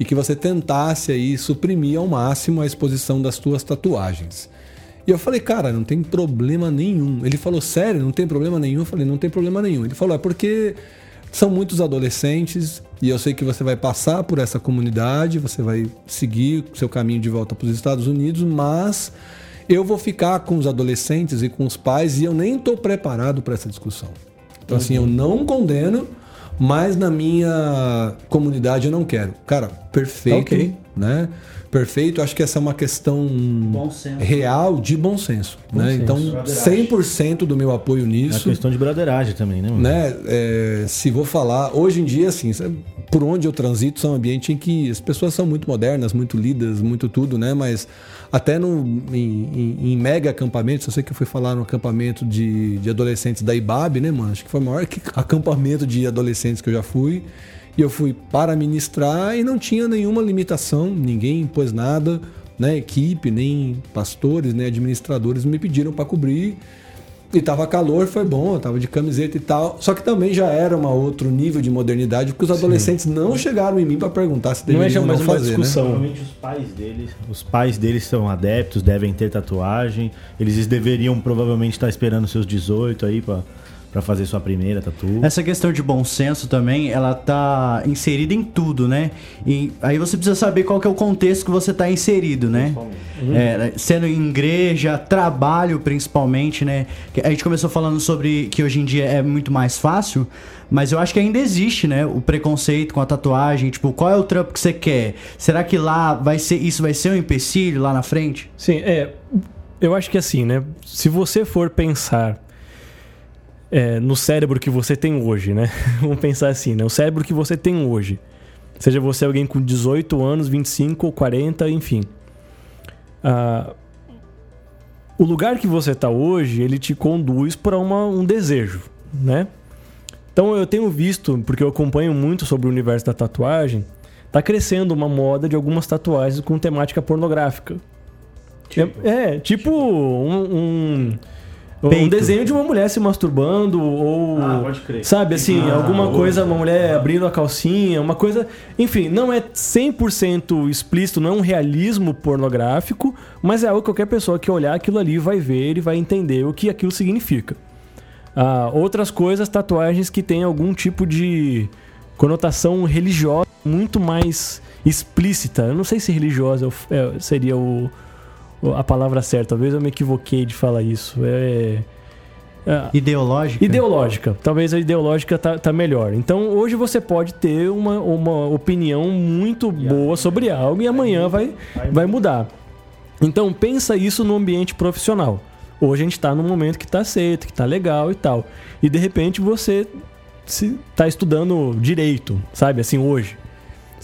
Speaker 1: e que você tentasse aí suprimir ao máximo a exposição das tuas tatuagens. E eu falei, cara, não tem problema nenhum. Ele falou, sério, não tem problema nenhum? Eu falei, não tem problema nenhum. Ele falou, é porque são muitos adolescentes e eu sei que você vai passar por essa comunidade, você vai seguir seu caminho de volta para os Estados Unidos, mas eu vou ficar com os adolescentes e com os pais e eu nem estou preparado para essa discussão. Então, assim, eu não condeno, mas na minha comunidade eu não quero. Cara, perfeito,
Speaker 3: Ok.
Speaker 1: né? Perfeito. Acho que essa é uma questão
Speaker 4: Bom
Speaker 1: real de bom senso, né?
Speaker 5: senso.
Speaker 1: Então,
Speaker 4: Brotheragem.
Speaker 1: 100% do meu apoio
Speaker 5: É
Speaker 1: nisso
Speaker 5: questão de broderagem também, né, mano?
Speaker 1: né? É, se vou falar, hoje em dia, assim, por onde eu transito são ambientes em que as pessoas são muito modernas, muito lidas, muito tudo, né? Mas até no, em, em- em mega acampamentos, eu sei que eu fui falar no acampamento de, de adolescentes da IBAB, né, mano? Acho que foi o maior acampamento de adolescentes que eu já fui. E eu fui para ministrar e não tinha nenhuma limitação, ninguém impôs nada, né? Equipe, nem pastores, nem administradores me pediram para cobrir. E tava calor, foi bom, eu tava de camiseta e tal. Só que também já era um outro nível de modernidade, porque os adolescentes não chegaram em mim para perguntar se
Speaker 3: Não é
Speaker 1: deveriam ou
Speaker 3: mais
Speaker 1: não
Speaker 3: uma
Speaker 1: fazer,
Speaker 3: discussão.
Speaker 1: né?
Speaker 5: Provavelmente os pais deles, os pais deles são adeptos, devem ter tatuagem. Eles deveriam provavelmente estar esperando seus 18 aí pra, pra fazer sua primeira tatu.
Speaker 4: Essa questão de bom senso também, ela tá inserida em tudo, né? E aí você precisa saber qual que é o contexto que você tá inserido, né? É, sendo em igreja, trabalho principalmente, né? Que A gente começou falando sobre que hoje em dia é muito mais fácil, mas eu acho que ainda existe, né? O preconceito com a tatuagem, tipo, qual é o trampo que você quer? Será que lá vai ser isso vai ser um empecilho lá na frente?
Speaker 3: Sim, é. Eu acho que assim, né? Se você for pensar é, no cérebro que você tem hoje, né? Vamos pensar assim, né? O cérebro que você tem hoje. Seja você alguém com 18 anos, 25 ou 40, enfim. Ah, o lugar que você está hoje, ele te conduz para um desejo, né? Então eu tenho visto, porque eu acompanho muito sobre o universo da tatuagem, tá crescendo uma moda de algumas tatuagens com temática pornográfica. É, é, tipo um, um, um
Speaker 4: Peito.
Speaker 3: desenho de uma mulher se masturbando ou
Speaker 5: Ah, pode crer.
Speaker 3: sabe assim,
Speaker 5: Ah,
Speaker 3: alguma
Speaker 5: boa.
Speaker 3: coisa, uma mulher abrindo a calcinha, uma coisa, enfim, não é 100% explícito, não é um realismo pornográfico, mas é algo que qualquer pessoa que olhar aquilo ali vai ver e vai entender o que aquilo significa. Ah, outras coisas, tatuagens que têm algum tipo de conotação religiosa muito mais explícita. Eu não sei se religiosa é é- seria o- a palavra certa. Talvez eu me equivoquei de falar isso. É, é,
Speaker 4: Ideológica?
Speaker 3: Ideológica. Talvez a ideológica tá, tá melhor. Então hoje você pode ter uma, uma opinião muito boa sobre algo e amanhã vai, vai mudar. Então pensa isso no ambiente profissional. Hoje a gente está num momento que está aceito, que está legal e tal. E de repente você está estudando direito, sabe? Assim, hoje.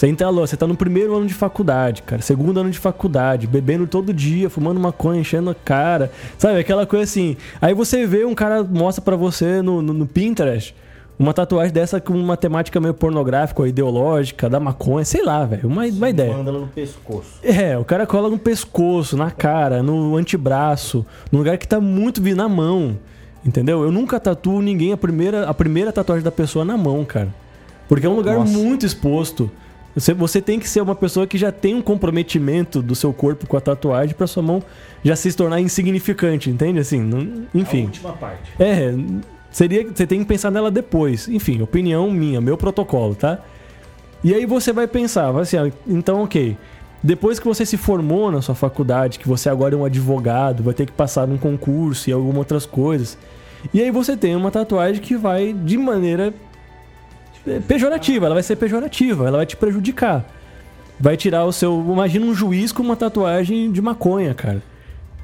Speaker 3: Você entalou, você tá no primeiro ano de faculdade, cara. Segundo ano de faculdade, bebendo todo dia, fumando maconha, enchendo a cara. Sabe, aquela coisa assim. Aí você vê um cara mostra pra você no, no, no Pinterest uma tatuagem dessa com uma temática meio pornográfica ou ideológica, da maconha, sei lá, velho. Uma, uma ideia.
Speaker 5: Manda no pescoço.
Speaker 3: É, o cara cola no pescoço, na cara, no antebraço, num lugar que tá muito vi na mão. Entendeu? Eu nunca tatuo ninguém a primeira, a primeira tatuagem da pessoa na mão, cara. Porque é um lugar
Speaker 4: Nossa.
Speaker 3: muito exposto. Você, você tem que ser uma pessoa que já tem um comprometimento do seu corpo com a tatuagem pra sua mão já se tornar insignificante, entende? Assim, não- enfim.
Speaker 5: A última parte.
Speaker 3: É, seria, você tem que pensar nela depois. Enfim, opinião minha, meu protocolo, tá? E aí você vai pensar, vai assim, ah, então ok. Depois que você se formou na sua faculdade, que você agora é um advogado, vai ter que passar num concurso e algumas outras coisas. E aí você tem uma tatuagem que vai de maneira pejorativa, ela vai ser pejorativa, ela vai te prejudicar. Vai tirar o seu. Imagina um juiz com uma tatuagem de maconha, cara.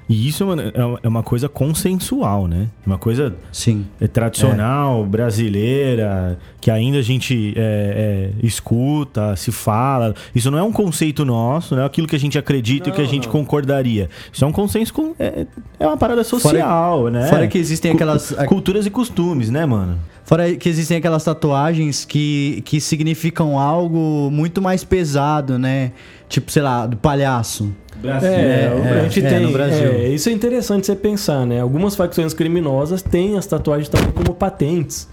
Speaker 5: E isso é uma, é uma- é coisa consensual, né? Uma coisa
Speaker 4: Sim.
Speaker 5: é, tradicional, brasileira, que ainda a gente é, é, escuta, se fala. Isso não é um conceito nosso, não é aquilo que a gente acredita e que a
Speaker 3: Não,
Speaker 5: gente
Speaker 3: não.
Speaker 5: concordaria. Isso é um consenso com. É, é uma parada social, né?
Speaker 4: Fora que existem aquelas.
Speaker 5: Culturas e costumes, né, mano?
Speaker 4: Fora que existem aquelas tatuagens que, que significam algo muito mais pesado, né? Tipo, sei lá, do palhaço.
Speaker 3: É,
Speaker 4: É,
Speaker 3: a gente
Speaker 4: é,
Speaker 3: tem.
Speaker 4: no Brasil.
Speaker 3: é, isso é interessante você pensar, né? Algumas facções criminosas têm as tatuagens também como patentes.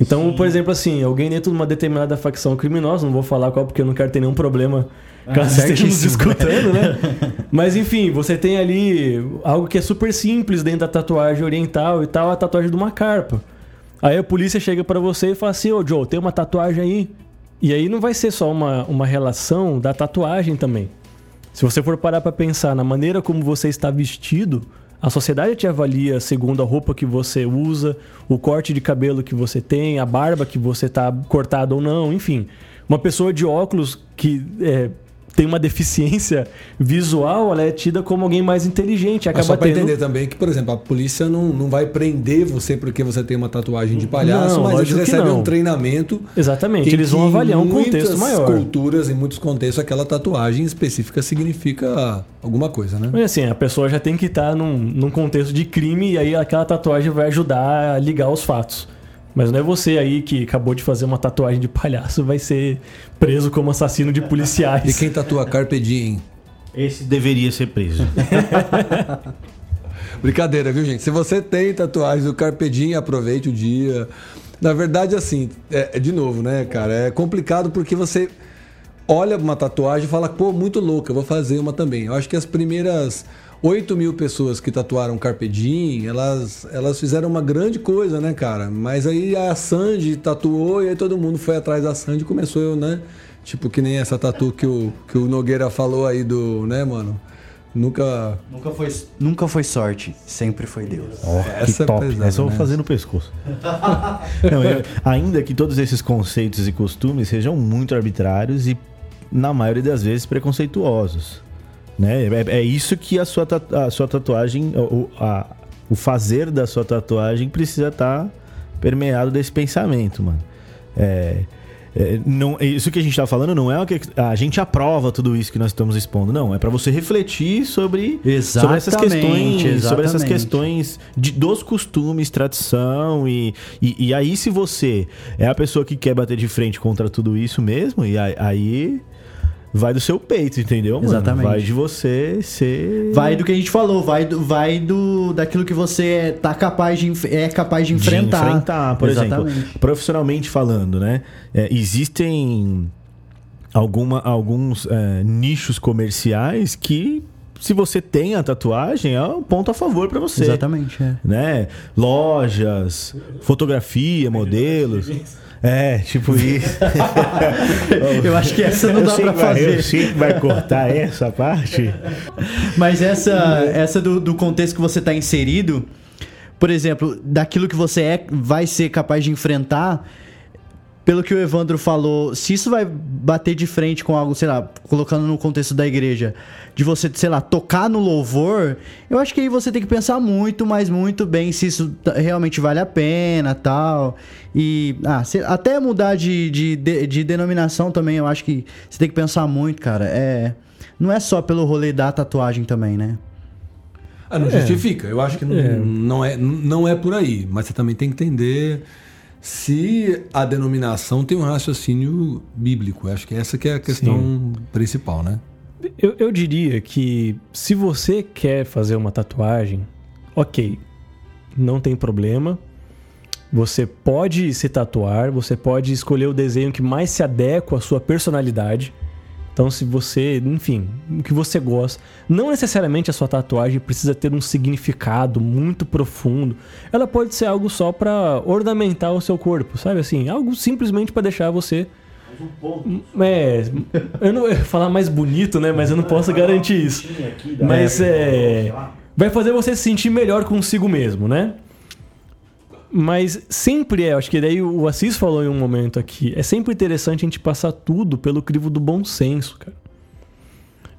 Speaker 3: Então, por exemplo, assim, alguém dentro de uma determinada facção criminosa, não vou falar qual porque eu não quero ter nenhum problema caso estejamos
Speaker 4: certíssimo.
Speaker 3: escutando, né? Mas enfim, você tem ali algo que é super simples dentro da tatuagem oriental e tal, a tatuagem de uma carpa. Aí a polícia chega pra você e fala assim: Ô Joe, tem uma tatuagem aí. E aí não vai ser só uma, uma relação da tatuagem também. Se você for parar pra pensar na maneira como você está vestido, a sociedade te avalia segundo a roupa que você usa, o corte de cabelo que você tem, a barba que você tá cortado ou não, enfim. Uma pessoa de óculos que é, tem uma deficiência visual, ela é tida como alguém mais inteligente,
Speaker 1: Mas
Speaker 3: acaba
Speaker 1: só pra
Speaker 3: tendo...
Speaker 1: entender também que, por exemplo, a polícia não, não vai prender você porque você tem uma tatuagem de palhaço,
Speaker 3: Não,
Speaker 1: mas eles recebem um treinamento.
Speaker 3: Exatamente,
Speaker 1: em
Speaker 3: eles vão avaliar um
Speaker 1: em
Speaker 3: contexto
Speaker 1: muitas
Speaker 3: maior.
Speaker 1: culturas, em muitos contextos, aquela tatuagem específica significa alguma coisa, né?
Speaker 3: Mas assim, a pessoa já tem que estar num, num contexto de crime e aí aquela tatuagem vai ajudar a ligar os fatos. Mas não é você aí que acabou de fazer uma tatuagem de palhaço vai ser preso como assassino de policiais.
Speaker 1: E quem tatua Carpe Diem?
Speaker 5: Esse deveria ser preso.
Speaker 1: Brincadeira, viu, gente? Se você tem tatuagem do Carpe Diem, aproveite o dia. Na verdade, assim, é, é de novo, né, cara? É complicado porque você olha uma tatuagem e fala, pô, muito louca, eu vou fazer uma também. Eu acho que as primeiras 8 mil pessoas que tatuaram Carpe Diem, elas, elas fizeram uma grande coisa, né, cara? Mas aí a Sandy tatuou e aí todo mundo foi atrás da Sandy e começou, né? Tipo, que nem essa tatu que o, que o Nogueira falou aí do, né, mano? Nunca.
Speaker 4: Nunca foi, nunca foi sorte, sempre foi Deus.
Speaker 5: Ó,
Speaker 1: Essa
Speaker 5: que
Speaker 1: é
Speaker 5: top.
Speaker 1: pesada,
Speaker 5: Essa eu vou
Speaker 1: né?
Speaker 5: fazer no pescoço. Não, eu- ainda que todos esses conceitos e costumes sejam muito arbitrários e, na maioria das vezes, preconceituosos. Né? É, é isso que a sua, a sua tatuagem, o, a- o fazer da sua tatuagem precisa estar permeado desse pensamento, mano. É, é, não, isso que a gente tá falando não é o que a gente aprova tudo isso que nós estamos expondo, não. É para você refletir sobre, sobre essas questões,
Speaker 4: Exatamente,
Speaker 5: sobre essas questões de, dos costumes, tradição e, e, e aí se você é a pessoa que quer bater de frente contra tudo isso mesmo, e aí vai do seu peito, entendeu? mano?
Speaker 4: Exatamente.
Speaker 5: Vai de você ser
Speaker 4: Vai do que a gente falou, vai do, vai do daquilo que você é, tá capaz de, é capaz de
Speaker 5: de
Speaker 4: enfrentar.
Speaker 5: enfrentar, por
Speaker 4: Exatamente.
Speaker 5: exemplo, profissionalmente falando, né? É, existem alguma, alguns é, nichos comerciais que se você tem a tatuagem é um ponto a favor para você.
Speaker 4: Exatamente, é.
Speaker 5: Né? Lojas, fotografia, modelos. É, tipo isso.
Speaker 4: Eu acho que essa não
Speaker 5: Eu
Speaker 4: dá
Speaker 5: vai-
Speaker 4: fazer.
Speaker 5: Eu sei que vai cortar essa parte.
Speaker 4: Mas essa, essa do, do contexto que você está inserido, por exemplo, daquilo que você é, vai ser capaz de enfrentar, pelo que o Evandro falou, se isso vai bater de frente com algo, sei lá, colocando no contexto da igreja, de você, sei lá, tocar no louvor, eu acho que aí você tem que pensar muito, mas muito bem se isso realmente vale a pena tal. E ah, se- até mudar de, de, de, de denominação também, eu acho que você tem que pensar muito, cara. É, não é só pelo rolê da tatuagem também, né?
Speaker 1: Ah, não justifica. Eu acho que não
Speaker 3: É.
Speaker 1: não, é, não é por aí. Mas você também tem que entender se a denominação tem um raciocínio bíblico. Acho que essa que é a questão principal, né?
Speaker 3: Eu, eu diria que se você quer fazer uma tatuagem, ok, não tem problema. Você pode se tatuar, você pode escolher o desenho que mais se adequa à sua personalidade. Então, se você, enfim, o que você gosta, não necessariamente a sua tatuagem precisa ter um significado muito profundo. Ela pode ser algo só pra ornamentar o seu corpo, sabe assim? Algo simplesmente pra deixar você é, eu não eu ia falar mais bonito, né? Mas eu não posso garantir isso. Mas é. Vai fazer você se sentir melhor consigo mesmo, né? Mas sempre é, acho que daí o Assis falou em um momento aqui, é sempre interessante a gente passar tudo pelo crivo do bom senso, cara.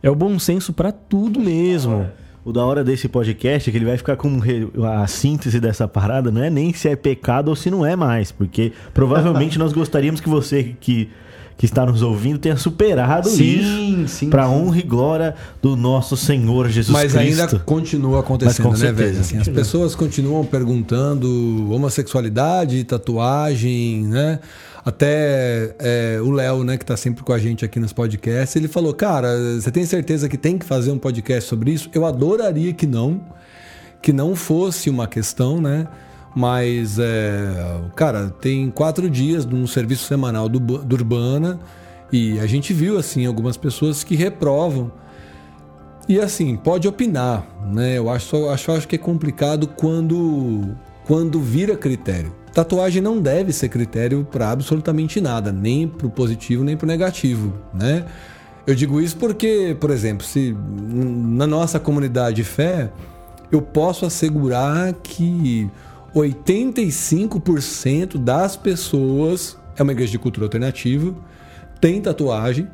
Speaker 3: É o bom senso pra tudo mesmo.
Speaker 5: O da hora desse podcast é que ele vai ficar com a síntese dessa parada, não é nem se é pecado ou se não é mais, porque provavelmente nós gostaríamos que você que, que está nos ouvindo tenha superado isso
Speaker 4: Sim, sim.
Speaker 5: para honra e glória do nosso Senhor Jesus
Speaker 1: Mas
Speaker 5: Cristo.
Speaker 1: ainda continua acontecendo,
Speaker 5: Mas com
Speaker 1: né,
Speaker 5: certeza.
Speaker 1: velho? Assim, as pessoas continuam perguntando homossexualidade, tatuagem, né? Até é, o Léo, né, que tá sempre com a gente aqui nos podcasts, ele falou: Cara, você tem certeza que tem que fazer um podcast sobre isso? Eu adoraria que não, que não fosse uma questão, né? Mas, é, cara, tem quatro dias de um serviço semanal do, do Urbana e a gente viu, assim, algumas pessoas que reprovam e assim, pode opinar, né? Eu acho, acho, acho que é complicado quando, quando vira critério. Tatuagem não deve ser critério para absolutamente nada, nem para o positivo, nem para o negativo, né? Eu digo isso porque, por exemplo, se na nossa comunidade de fé, eu posso assegurar que 85% das pessoas, é uma igreja de cultura alternativa, tem tatuagem,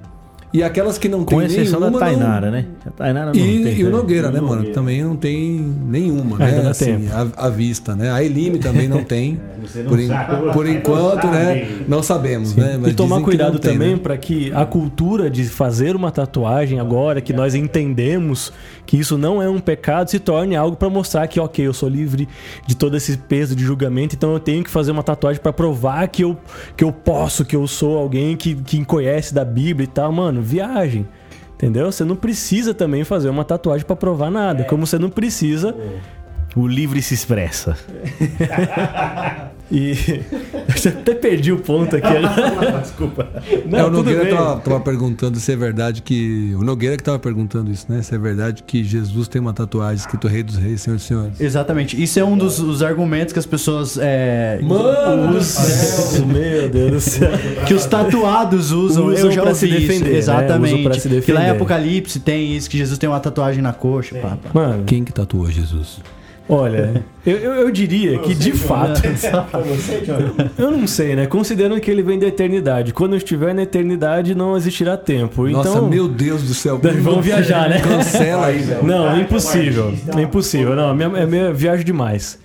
Speaker 1: e aquelas que não
Speaker 5: Com
Speaker 1: têm
Speaker 5: exceção da
Speaker 1: nenhuma, não-
Speaker 5: Tainara, né? A Tainara não
Speaker 1: e,
Speaker 5: tem,
Speaker 1: e o
Speaker 5: né?
Speaker 1: Nogueira, né, mano?
Speaker 5: Nogueira.
Speaker 1: Também não tem nenhuma,
Speaker 3: Ainda
Speaker 1: né? Assim,
Speaker 3: tempo.
Speaker 1: à, à vista, né? A Elime também não tem.
Speaker 5: você não
Speaker 1: por,
Speaker 5: sabe,
Speaker 1: por
Speaker 5: não
Speaker 1: enquanto, né? Não sabemos, né? Mas
Speaker 3: e tomar cuidado
Speaker 1: não tem,
Speaker 3: também
Speaker 1: né?
Speaker 3: pra que a cultura de fazer uma tatuagem agora, que nós entendemos que isso não é um pecado, se torne algo pra mostrar que, ok, eu sou livre de todo esse peso de julgamento, então eu tenho que fazer uma tatuagem pra provar que eu, que eu posso, que eu sou alguém que, que conhece da Bíblia e tal. Mano, viagem. Entendeu? Você não precisa também fazer uma tatuagem pra provar nada. Como você não precisa
Speaker 5: O livre se expressa.
Speaker 3: E. Eu até perdi o ponto aqui.
Speaker 5: Desculpa.
Speaker 3: Não,
Speaker 1: é, o Nogueira
Speaker 3: bem.
Speaker 1: tava, tava perguntando se é verdade que. O Nogueira que tava perguntando isso, né? Se é verdade que Jesus tem uma tatuagem escrito Rei dos Reis, Senhor dos Senhores.
Speaker 4: Exatamente. Isso é um dos os argumentos que as pessoas. É,
Speaker 3: Mano céu, meu Deus do céu.
Speaker 4: que os tatuados usam.
Speaker 3: Usam
Speaker 4: eu já
Speaker 3: pra
Speaker 4: ouvi
Speaker 3: se defender,
Speaker 4: isso.
Speaker 3: né?
Speaker 4: Exatamente.
Speaker 3: Pra se
Speaker 4: Que lá em
Speaker 3: defender.
Speaker 4: Apocalipse tem isso, que Jesus tem uma tatuagem na coxa. pá, pá.
Speaker 3: Mano,
Speaker 1: Quem que tatuou Jesus?
Speaker 3: Olha, eu, eu, eu diria que de fato. Eu não sei, né? Considerando que ele vem da eternidade. Quando eu estiver na eternidade, não existirá tempo.
Speaker 1: Nossa,
Speaker 3: então.
Speaker 1: meu Deus do céu.
Speaker 3: Vamos viajar, né?
Speaker 1: Cancela aí, velho.
Speaker 3: Não, é impossível. É impossível. Não, é minha, é minha viagem demais.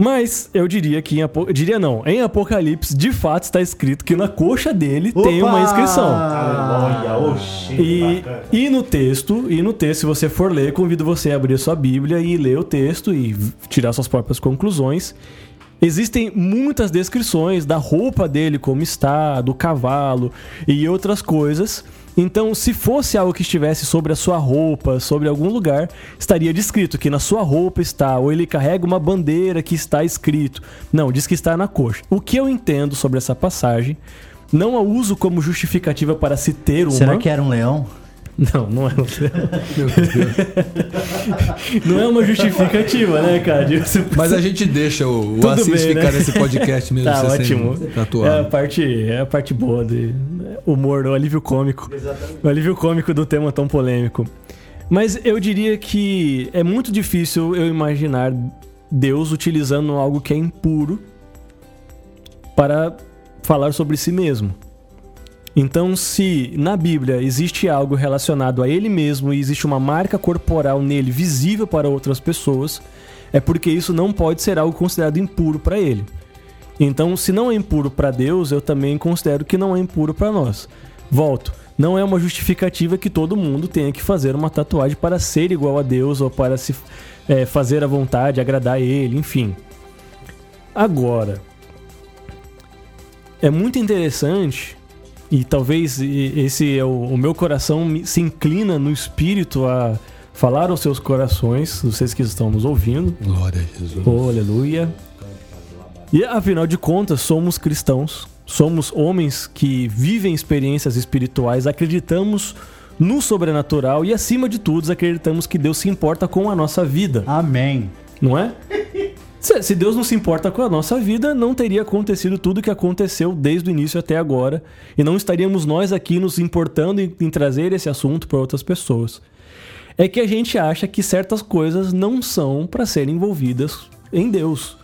Speaker 3: Mas eu diria que em Apo... diria não, em Apocalipse de fato está escrito que na coxa dele tem uma inscrição.
Speaker 5: Oxi.
Speaker 3: E, e no texto, e no texto, se você for ler, convido você a abrir a sua Bíblia e ler o texto e tirar suas próprias conclusões. Existem muitas descrições da roupa dele como está, do cavalo e outras coisas. Então, se fosse algo que estivesse sobre a sua roupa, sobre algum lugar, estaria descrito que na sua roupa está, ou ele carrega uma bandeira que está escrito. Não, diz que está na coxa. O que eu entendo sobre essa passagem, não a uso como justificativa para se ter uma.
Speaker 4: Será que era um leão?
Speaker 3: Não, não é. não é uma justificativa, né, cara?
Speaker 1: Mas a gente deixa o, o Assis
Speaker 3: bem,
Speaker 1: ficar
Speaker 3: né?
Speaker 1: nesse podcast mesmo.
Speaker 3: Tá
Speaker 1: você
Speaker 3: ótimo. É a parte, é a parte boa de humor, o alívio cômico. O alívio cômico do tema tão polêmico. Mas eu diria que é muito difícil eu imaginar Deus utilizando algo que é impuro para falar sobre si mesmo. Então, se na Bíblia existe algo relacionado a ele mesmo e existe uma marca corporal nele visível para outras pessoas, é porque isso não pode ser algo considerado impuro para ele. Então, se não é impuro para Deus, eu também considero que não é impuro para nós. Volto. Não é uma justificativa que todo mundo tenha que fazer uma tatuagem para ser igual a Deus ou para se é, fazer à vontade, agradar a Ele, enfim. Agora, é muito interessante e talvez esse é o, o meu coração se inclina no espírito a falar aos seus corações, vocês que estão nos ouvindo.
Speaker 1: Glória a Jesus.
Speaker 3: Oh, aleluia. E afinal de contas, somos cristãos, somos homens que vivem experiências espirituais, acreditamos no sobrenatural e, acima de tudo, acreditamos que Deus se importa com a nossa vida,
Speaker 4: Amém.
Speaker 3: não é? Se Deus não se importa com a nossa vida, não teria acontecido tudo o que aconteceu desde o início até agora. E não estaríamos nós aqui nos importando em, em trazer esse assunto para outras pessoas. É que a gente acha que certas coisas não são para serem envolvidas em Deus.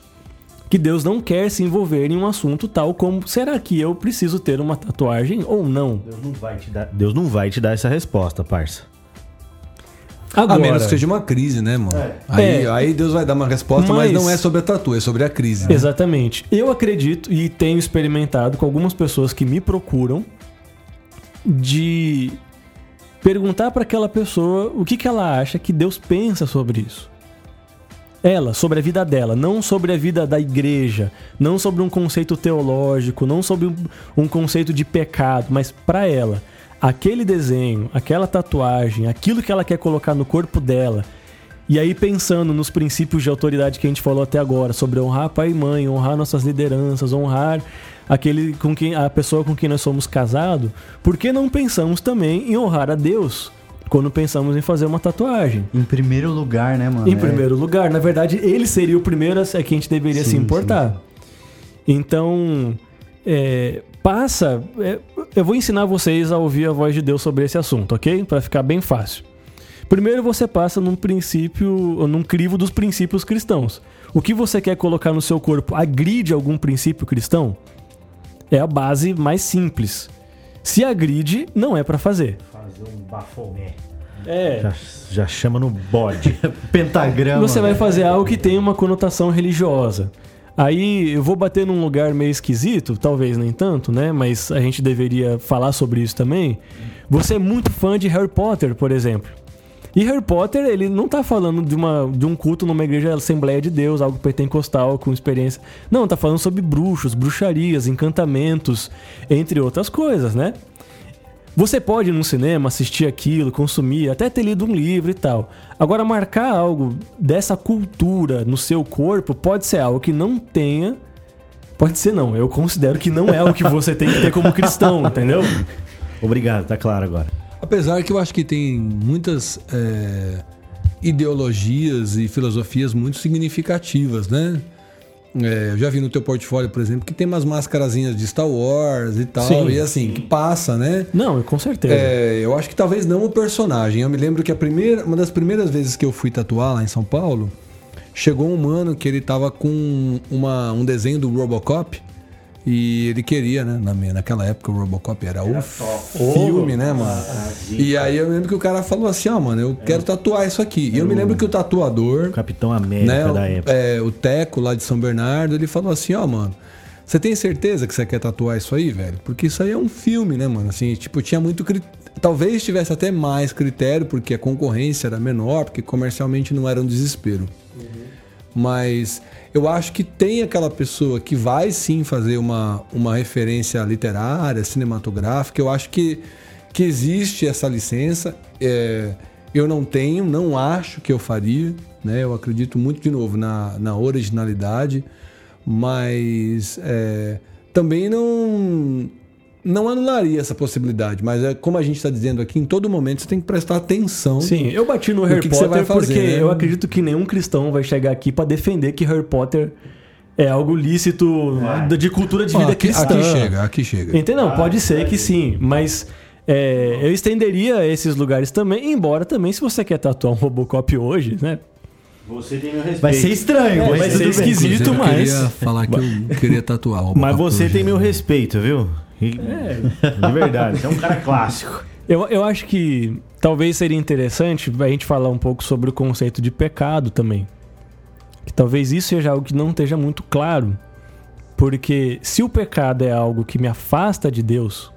Speaker 3: Que Deus não quer se envolver em um assunto tal como será que eu preciso ter uma tatuagem ou não?
Speaker 5: Deus não vai te dar, Deus não vai te dar essa resposta, parça.
Speaker 1: A menos que seja uma crise, né, mano? Aí,
Speaker 3: É.
Speaker 1: aí Deus vai dar uma resposta, mas,
Speaker 3: Mas-
Speaker 1: não é sobre a tatu, é sobre a crise. né?
Speaker 3: Exatamente. Eu acredito e tenho experimentado com algumas pessoas que me procuram de perguntar para aquela pessoa o que, que ela acha que Deus pensa sobre isso. Ela, sobre a vida dela, não sobre a vida da igreja, não sobre um conceito teológico, não sobre um, um conceito de pecado, mas para ela, aquele desenho, aquela tatuagem, aquilo que ela quer colocar no corpo dela, e aí, pensando nos princípios de autoridade que a gente falou até agora, sobre honrar pai e mãe, honrar nossas lideranças, honrar aquele com quem a pessoa com quem nós somos casados, por que não pensamos também em honrar a Deus quando pensamos em fazer uma tatuagem?
Speaker 4: Em primeiro lugar, né, mano?
Speaker 3: Em
Speaker 4: É-
Speaker 3: primeiro lugar, na verdade, ele seria o primeiro a que a gente deveria se
Speaker 4: Sim,
Speaker 3: importar. Então, é, passa. é, eu vou ensinar vocês a ouvir a voz de Deus sobre esse assunto, ok? Para ficar bem fácil. Primeiro você passa num princípio, num crivo dos princípios cristãos. O que você quer colocar no seu corpo agride algum princípio cristão? É a base mais simples. Se agride, não é para fazer.
Speaker 5: Fazer um bafomé.
Speaker 3: É.
Speaker 5: Já, já chama no bode.
Speaker 4: Pentagrama.
Speaker 3: Você vai
Speaker 4: né?
Speaker 3: fazer algo que tem uma conotação religiosa. Aí eu vou bater num lugar meio esquisito, talvez nem tanto, né? Mas a gente deveria falar sobre isso também. Você é muito fã de Harry Potter, por exemplo. E Harry Potter, ele não tá falando de, uma, de um culto numa igreja Assembleia de Deus, algo pentecostal, com experiência. Não, tá falando sobre bruxos, bruxarias, encantamentos, entre outras coisas, né? Você pode ir num cinema, assistir aquilo, consumir, até ter lido um livro e tal. Agora, marcar algo dessa cultura no seu corpo pode ser algo que não tenha. Pode ser não, eu considero que não é o que você tem que ter como cristão, entendeu?
Speaker 5: Obrigado, tá claro agora.
Speaker 1: Apesar que eu acho que tem muitas é, ideologias e filosofias muito significativas, né? É, eu já vi no teu portfólio, por exemplo, que tem umas máscarazinhas de Star Wars e tal,
Speaker 3: Sim.
Speaker 1: e assim, que passa, né?
Speaker 3: Não, com certeza.
Speaker 1: É, eu acho que talvez não o personagem. Eu me lembro que a primeira, uma das primeiras vezes que eu fui tatuar lá em São Paulo, chegou um mano que ele tava com uma, um desenho do Robocop E ele queria, né? Na, minha- naquela época o Robocop era, o filme, né, mano? E aí eu lembro que o cara falou assim, ó, mano, eu quero tatuar isso aqui. E eu me lembro que o tatuador,
Speaker 5: Capitão América
Speaker 1: né,
Speaker 5: da
Speaker 1: o-
Speaker 5: época.
Speaker 1: é, o Teco lá de São Bernardo, ele falou assim, ó, mano, você tem certeza que você quer tatuar isso aí, velho? Porque isso aí é um filme, né, mano? Assim, tipo, tinha muito cri- Talvez tivesse até mais critério, porque a concorrência era menor, porque comercialmente não era um desespero. Mas eu acho que tem aquela pessoa que vai sim fazer uma, uma referência literária, cinematográfica. Eu acho que, que existe essa licença. É, eu não tenho, não acho que eu faria. Né? Eu acredito muito, de novo, na, na originalidade. Mas é, também não, não anularia essa possibilidade. Mas é como a gente está dizendo aqui, em todo momento você tem que prestar atenção.
Speaker 3: Sim, eu bati no Harry
Speaker 1: que que você
Speaker 3: Potter
Speaker 1: fazer,
Speaker 3: porque
Speaker 1: né?
Speaker 3: eu acredito que nenhum cristão vai chegar aqui pra defender que Harry Potter é algo lícito de cultura de vida
Speaker 1: aqui,
Speaker 3: cristã.
Speaker 1: aqui chega, aqui chega.
Speaker 3: Entendeu? Pode ser que sim, mas é, eu estenderia esses lugares também, embora também se você quer tatuar um Robocop hoje, né?
Speaker 5: Você tem meu respeito.
Speaker 4: Vai ser estranho,
Speaker 3: É, vai ser
Speaker 4: bem.
Speaker 3: esquisito,
Speaker 1: eu
Speaker 3: mas...
Speaker 1: queria falar que eu queria tatuar o
Speaker 5: Mas você tem meu respeito, viu? E- De verdade, você é um cara clássico.
Speaker 3: Eu, eu acho que talvez seria interessante a gente falar um pouco sobre o conceito de pecado também. Que talvez isso seja algo que não esteja muito claro. Porque se o pecado é algo que me afasta de Deus,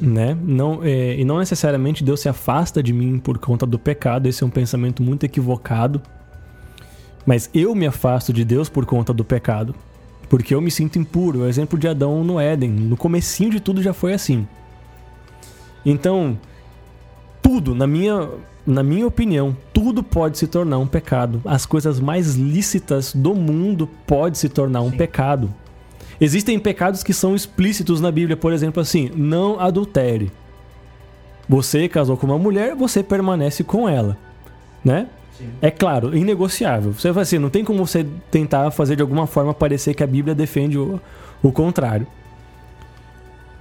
Speaker 3: né? Não, é, e não necessariamente Deus se afasta de mim por conta do pecado, esse é um pensamento muito equivocado. Mas eu me afasto de Deus por conta do pecado. Porque eu me sinto impuro. O exemplo de Adão no Éden. No comecinho de tudo já foi assim. Então, tudo, na minha, na minha opinião, tudo pode se tornar um pecado. As coisas mais lícitas do mundo pode se tornar um pecado. Existem pecados que são explícitos na Bíblia, por exemplo, assim, não adultere. Você casou com uma mulher, você permanece com ela, né? É claro, inegociável. Você vai assim, não tem como você tentar fazer de alguma forma parecer que a Bíblia defende o, o contrário.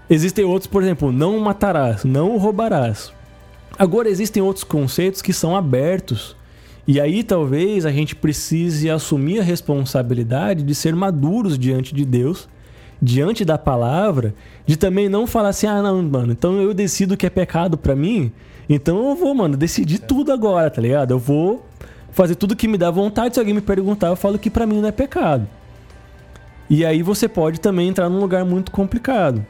Speaker 3: Existem outros, por exemplo, não matarás, não roubarás. Agora existem outros conceitos que são abertos. E aí talvez a gente precise assumir a responsabilidade de ser maduros diante de Deus, diante da palavra, de também não falar assim: "Ah, não, mano, então eu decido que é pecado pra mim, então eu vou, mano, decidir tudo agora, tá ligado? Eu vou fazer tudo que me dá vontade, se alguém me perguntar, eu falo que pra mim não é pecado". E aí você pode também entrar num lugar muito complicado.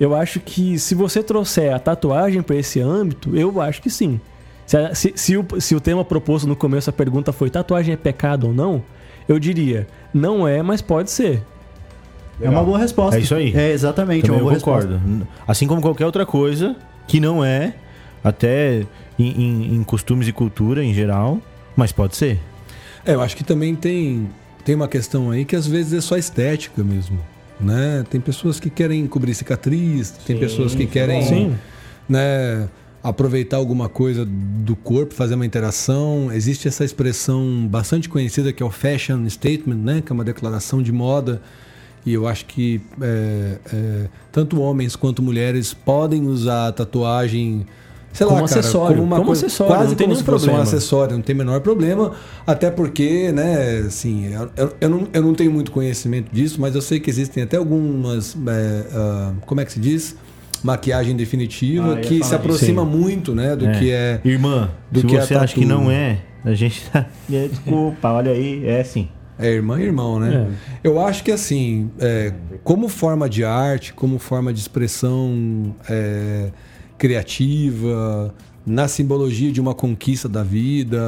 Speaker 3: Eu acho que se você trouxer a tatuagem para esse âmbito, eu acho que sim. Se, se- se o, se o tema proposto no começo, a pergunta foi tatuagem é pecado ou não, eu diria, não é, mas pode ser.
Speaker 4: É uma boa resposta.
Speaker 5: É isso aí.
Speaker 4: É exatamente, é
Speaker 5: Também
Speaker 4: uma
Speaker 5: eu
Speaker 4: boa
Speaker 5: concordo.
Speaker 4: resposta.
Speaker 5: Assim como qualquer outra coisa que não é, até em, em- em costumes e cultura em geral, mas pode ser.
Speaker 1: É, eu acho que também tem, tem uma questão aí que às vezes é só estética mesmo. Né? Tem pessoas que querem cobrir cicatriz, tem pessoas que querem
Speaker 3: Sim.
Speaker 1: né, aproveitar alguma coisa do corpo, fazer uma interação. Existe essa expressão bastante conhecida que é o fashion statement, né, que é uma declaração de moda. E eu acho que é, é, tanto homens quanto mulheres podem usar a tatuagem, sei
Speaker 3: Como
Speaker 1: lá, cara,
Speaker 3: acessório,
Speaker 1: como uma
Speaker 3: como
Speaker 1: coisa,
Speaker 3: acessório,
Speaker 1: quase
Speaker 3: não tem
Speaker 1: como
Speaker 3: nenhum
Speaker 1: se fosse um
Speaker 3: problema.
Speaker 1: acessório, não tem o menor problema. Até porque, né, assim, eu, eu- não, eu não tenho muito conhecimento disso, mas eu sei que existem até algumas, é, ah, como é que se diz? Maquiagem definitiva
Speaker 4: Ah,
Speaker 1: que se aproxima
Speaker 3: disso.
Speaker 1: muito, né, do
Speaker 5: É.
Speaker 1: que é
Speaker 5: Irmã,
Speaker 1: do
Speaker 5: se
Speaker 1: que é
Speaker 5: você acha que não é, a gente tá. É, Desculpa, olha aí, é sim.
Speaker 1: É irmã e irmão, né? Eu acho que assim, é, como forma de arte, como forma de expressão é, criativa, na simbologia de uma conquista da vida,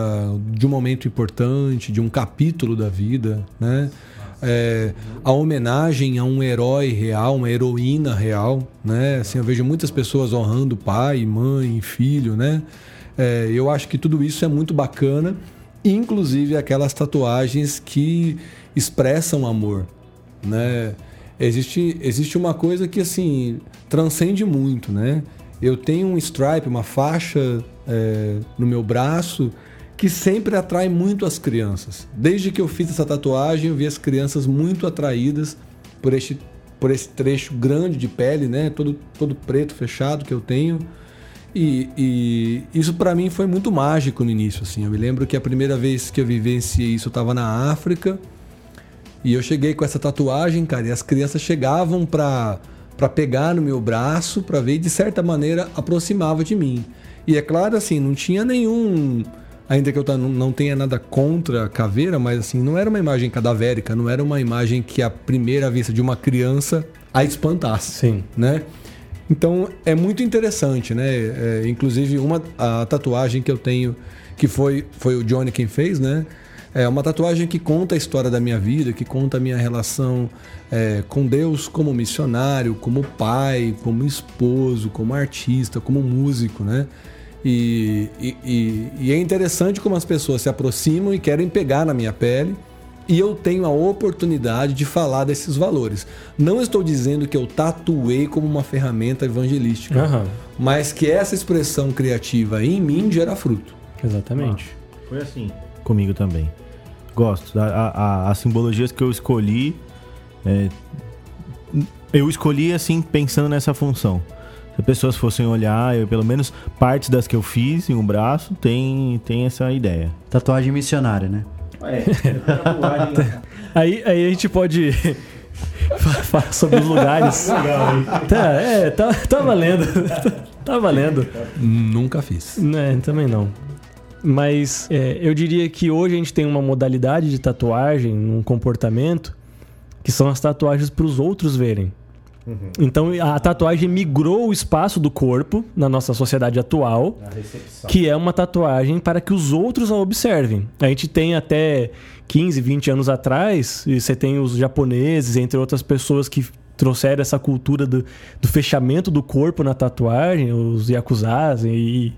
Speaker 1: de um momento importante, de um capítulo da vida, né? É, a homenagem a um herói real, uma heroína real, né? Assim, eu vejo muitas pessoas honrando pai, mãe, filho, né? É, eu acho que tudo isso é muito bacana, inclusive aquelas tatuagens que expressam amor, né? Existe, existe uma coisa que assim transcende muito, né? Eu tenho um stripe, uma faixa é, no meu braço que sempre atrai muito as crianças. Desde que eu fiz essa tatuagem, eu vi as crianças muito atraídas por este, por esse trecho grande de pele, né? Todo, todo preto, fechado que eu tenho. E, e isso para mim foi muito mágico no início, assim. Eu me lembro que a primeira vez que eu vivenciei isso eu estava na África E eu cheguei com essa tatuagem, cara, e as crianças chegavam pra, pra pegar no meu braço, pra ver, e de certa maneira aproximava de mim. E é claro, assim, não tinha nenhum. Ainda que eu não- tenha nada contra a caveira, mas assim, não era uma imagem cadavérica, não era uma imagem que à primeira vista de uma criança a espantasse
Speaker 3: Sim.
Speaker 1: né? Então é muito interessante, né? É, inclusive uma a tatuagem que eu tenho que foi foi o Johnny quem fez, né? É uma tatuagem que conta a história da minha vida, que conta a minha relação é, com Deus como missionário, como pai, como esposo, como artista, como músico, né? E, e- e- e é interessante como as pessoas se aproximam e querem pegar na minha pele e eu tenho a oportunidade de falar desses valores. Não estou dizendo que eu tatuei como uma ferramenta evangelística,
Speaker 3: Aham.
Speaker 1: mas que essa expressão criativa em mim gera fruto.
Speaker 3: Exatamente.
Speaker 5: Foi assim. Comigo também. Gosto. A- a- as simbologias que eu escolhi. é, eu escolhi assim, pensando nessa função. Se as pessoas fossem olhar, eu, pelo menos partes das que eu fiz em um braço, tem, tem essa ideia.
Speaker 4: Tatuagem missionária, né?
Speaker 3: Aí, aí a gente pode fa- falar sobre os lugares. Tá, é, tá, tá valendo. Tá valendo.
Speaker 1: Nunca fiz.
Speaker 3: Né, também não. Mas é, eu diria que hoje a gente tem uma modalidade de tatuagem, um comportamento, que são as tatuagens para os outros verem. Então a tatuagem migrou o espaço do corpo na nossa sociedade atual, que é uma tatuagem para que os outros a observem. A gente tem até 15, 20 anos atrás, e você tem os japoneses, entre outras pessoas que trouxeram essa cultura do, do fechamento do corpo na tatuagem, os yakuzas e,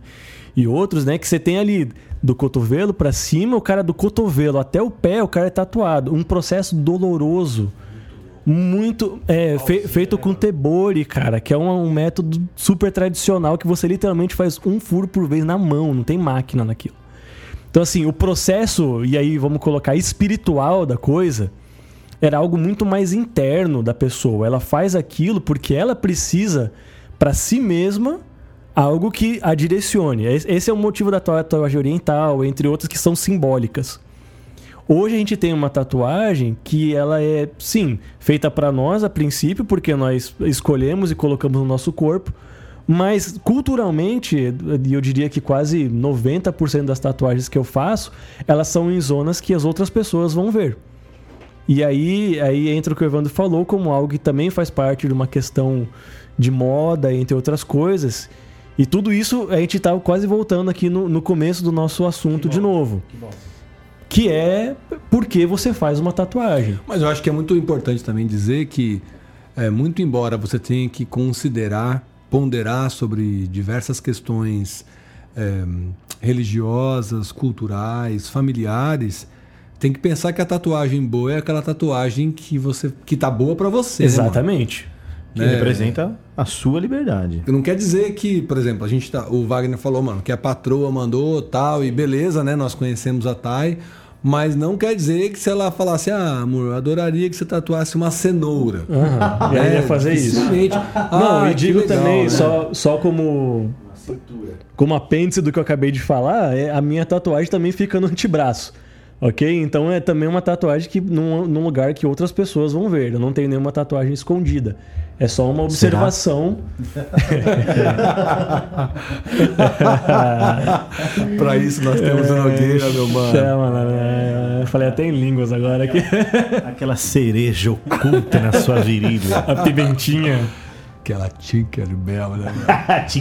Speaker 3: e outros, né? Que você tem ali do cotovelo para cima, o cara do cotovelo até o pé, o cara é tatuado. Um processo doloroso. Muito. É, fe- feito com tebori, cara, que é um, um método super tradicional que você literalmente faz um furo por vez na mão, não tem máquina naquilo. Então, assim, o processo, e aí vamos colocar espiritual da coisa, era algo muito mais interno da pessoa. Ela faz aquilo porque ela precisa, para si mesma, algo que a direcione. Es- Esse é o motivo da tatuagem oriental, entre outras que são simbólicas. Hoje a gente tem uma tatuagem que ela é, sim, feita para nós a princípio, porque nós escolhemos e colocamos no nosso corpo, mas culturalmente, e eu diria que quase 90% das tatuagens que eu faço, elas são em zonas que as outras pessoas vão ver. E aí, aí entra o que o Evandro falou como algo que também faz parte de uma questão de moda, entre outras coisas. E tudo isso a gente tá quase voltando aqui no, no começo do nosso assunto de novo. Que é por que você faz uma tatuagem.
Speaker 1: Mas eu acho que é muito importante também dizer que, é, muito embora você tenha que considerar, ponderar sobre diversas questões é, religiosas, culturais, familiares, tem que pensar que a tatuagem boa é aquela tatuagem que você que tá boa para você. né, mano?
Speaker 3: Exatamente.
Speaker 5: Que
Speaker 1: Né?
Speaker 5: representa a sua liberdade.
Speaker 1: Não quer dizer que, por exemplo, a gente tá, o Wagner falou, mano, que a patroa mandou tal e beleza, né? Nós conhecemos a Thay, mas não quer dizer que se ela falasse, ah, amor, eu adoraria que você tatuasse uma cenoura.
Speaker 3: E aí
Speaker 1: É,
Speaker 3: ia fazer isso. Não,
Speaker 1: Ah,
Speaker 3: e digo
Speaker 1: legal,
Speaker 3: também,
Speaker 1: né?
Speaker 3: só, só como. Como apêndice do que eu acabei de falar, é, a minha tatuagem também fica no antebraço. Ok? Então é também uma tatuagem que num, num lugar que outras pessoas vão ver. Eu não tenho nenhuma tatuagem escondida. É só uma observação.
Speaker 1: Pra isso nós temos o Nogueira, meu mano.
Speaker 3: Chama, né? Eu falei até em línguas agora aqui.
Speaker 5: Aquela cereja oculta na sua virilha.
Speaker 3: A pimentinha.
Speaker 1: Aquela Tinkerbell, né?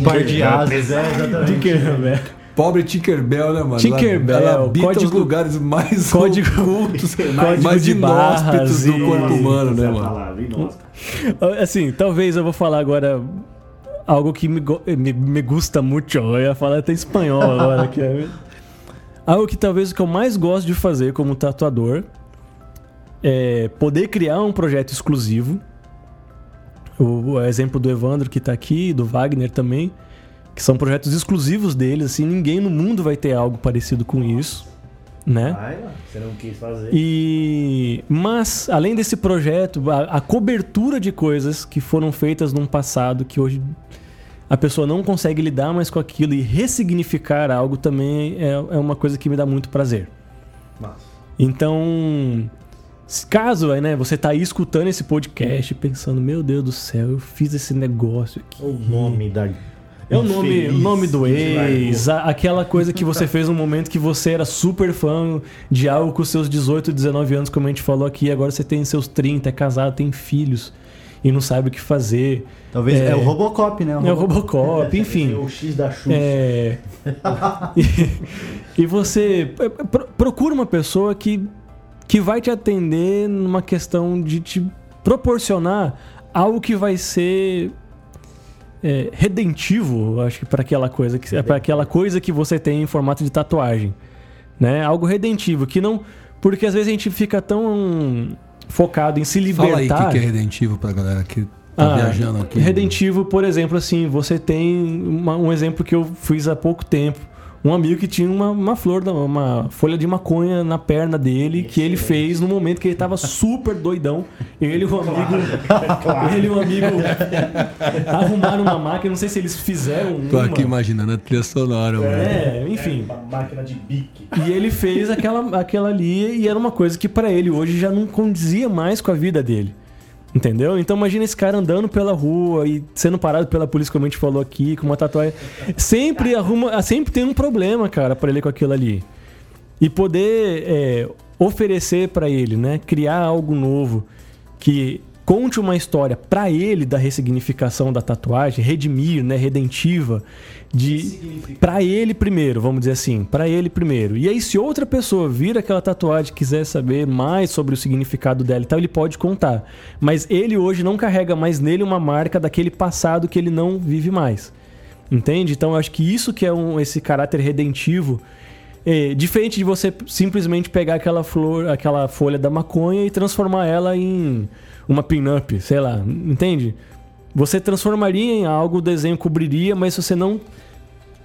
Speaker 4: Par de asas, é, exatamente.
Speaker 3: Tinkerbell.
Speaker 1: Pobre Tinkerbell, né, mano?
Speaker 3: Tinkerbell,
Speaker 1: ela, ela habita
Speaker 3: código-
Speaker 1: os lugares mais
Speaker 3: código-
Speaker 1: ocultos,
Speaker 3: código
Speaker 1: mais
Speaker 3: de
Speaker 1: inóspitos do corpo humano, né, mano?
Speaker 5: palavra, nossa.
Speaker 3: Assim, talvez eu vou falar agora algo que me, me, me gusta muito. Eu ia falar até espanhol agora. Que é... Algo que talvez o que eu mais gosto de fazer como tatuador é poder criar um projeto exclusivo. O, o exemplo do Evandro que tá aqui, do Wagner também, que são projetos exclusivos deles, assim, ninguém no mundo vai ter algo parecido com isso, né?
Speaker 5: Lá, você não quis fazer.
Speaker 3: E mas além desse projeto, a, a cobertura de coisas que foram feitas num passado que hoje a pessoa não consegue lidar mais com aquilo e ressignificar algo também é, é uma coisa que me dá muito prazer.
Speaker 5: Massa.
Speaker 3: Então, Caso né, você tá aí escutando esse podcast pensando, meu Deus do céu, eu fiz esse negócio aqui.
Speaker 5: O nome da.
Speaker 3: É o nome, o
Speaker 5: infeliz
Speaker 3: nome do ex, a- aquela coisa que você fez no momento que você era super fã de algo com seus 18, 19 anos, como a gente falou aqui, agora você tem seus 30, é casado, tem filhos e não sabe o que fazer.
Speaker 4: Talvez é,
Speaker 3: É.
Speaker 4: o Robocop, né?
Speaker 3: É o Robocop, enfim.
Speaker 5: O X da Xuxa.
Speaker 3: É. e, e você é, pro- procura uma pessoa que, que vai te atender numa questão de te proporcionar algo que vai ser é, redentivo, acho que para aquela coisa que é para aquela coisa que você tem em formato de tatuagem, né? Algo redentivo que não porque às vezes a gente fica tão focado em se
Speaker 1: Fala aí o
Speaker 3: libertar.
Speaker 1: que, que é redentivo pra galera que tá
Speaker 3: Ah,
Speaker 1: viajando aqui.
Speaker 3: Redentivo, por exemplo, assim, você tem uma- um exemplo que eu fiz há pouco tempo. Um amigo que tinha uma, uma flor, da- uma folha de maconha na perna dele, que ele fez no momento que ele tava super doidão. Ele e um amigo. ele e um amigo arrumaram uma máquina, não sei se eles fizeram
Speaker 1: Tô
Speaker 3: uma.
Speaker 1: aqui imaginando a trilha sonora, mano.
Speaker 3: É, enfim.
Speaker 5: Uma máquina de bique.
Speaker 3: E ele fez aquela, aquela ali e era uma coisa que pra ele hoje já não condizia mais com a vida dele. Entendeu? Então imagina esse cara andando pela rua e sendo parado pela polícia, como a gente falou aqui, com uma tatuagem. Sempre arruma, sempre tem um problema, cara, pra ele com aquilo ali. E poder é, oferecer pra ele, né, criar algo novo que conte uma história pra ele da ressignificação da tatuagem, redimir, né, redentiva, de para ele primeiro, vamos dizer assim, pra ele primeiro. E aí se outra pessoa vir aquela tatuagem e quiser saber mais sobre o significado dela e tal, ele pode contar. Mas ele hoje não carrega mais nele uma marca daquele passado que ele não vive mais. Entende? Então eu acho que isso que é um, esse caráter redentivo é, diferente de você simplesmente pegar aquela flor, aquela folha da maconha e transformar ela em uma pin-up, sei lá, entende? Você transformaria em algo, o desenho cobriria, mas você não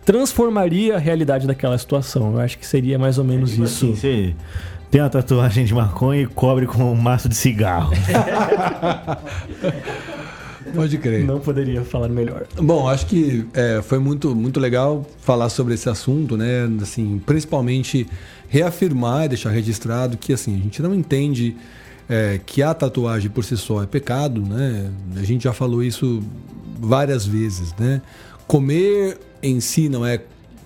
Speaker 3: transformaria a realidade daquela situação. Eu acho que seria mais ou menos
Speaker 5: Tipo
Speaker 3: isso.
Speaker 5: assim, você tem uma tatuagem de maconha e cobre com um maço de cigarro.
Speaker 1: Pode crer.
Speaker 3: Não poderia falar melhor.
Speaker 1: Bom, acho que é, foi muito, muito legal falar sobre esse assunto, né? Assim, principalmente reafirmar e deixar registrado que assim, a gente não entende é, que a tatuagem por si só é pecado, né? A gente já falou isso várias vezes, né? Comer em si não é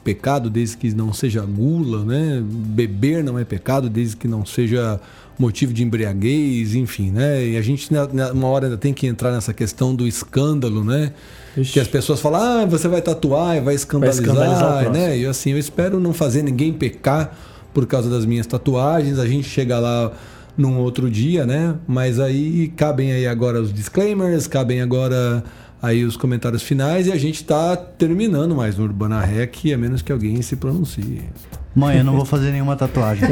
Speaker 1: pecado desde que não seja gula, né? Beber não é pecado desde que não seja motivo de embriaguez, enfim, né? E a gente uma hora ainda tem que entrar nessa questão do escândalo, né?
Speaker 3: Ixi.
Speaker 1: Que as pessoas falam, ah, você vai tatuar e vai escandalizar,
Speaker 3: escandalizar o próximo.
Speaker 1: né? E assim, eu espero não fazer ninguém pecar por causa das minhas tatuagens. A gente chega lá num outro dia, né? Mas aí cabem aí agora os disclaimers, cabem agora aí os comentários finais e a gente tá terminando mais no Urbana Rec, a menos que alguém se pronuncie.
Speaker 4: Mãe, eu não vou fazer nenhuma tatuagem.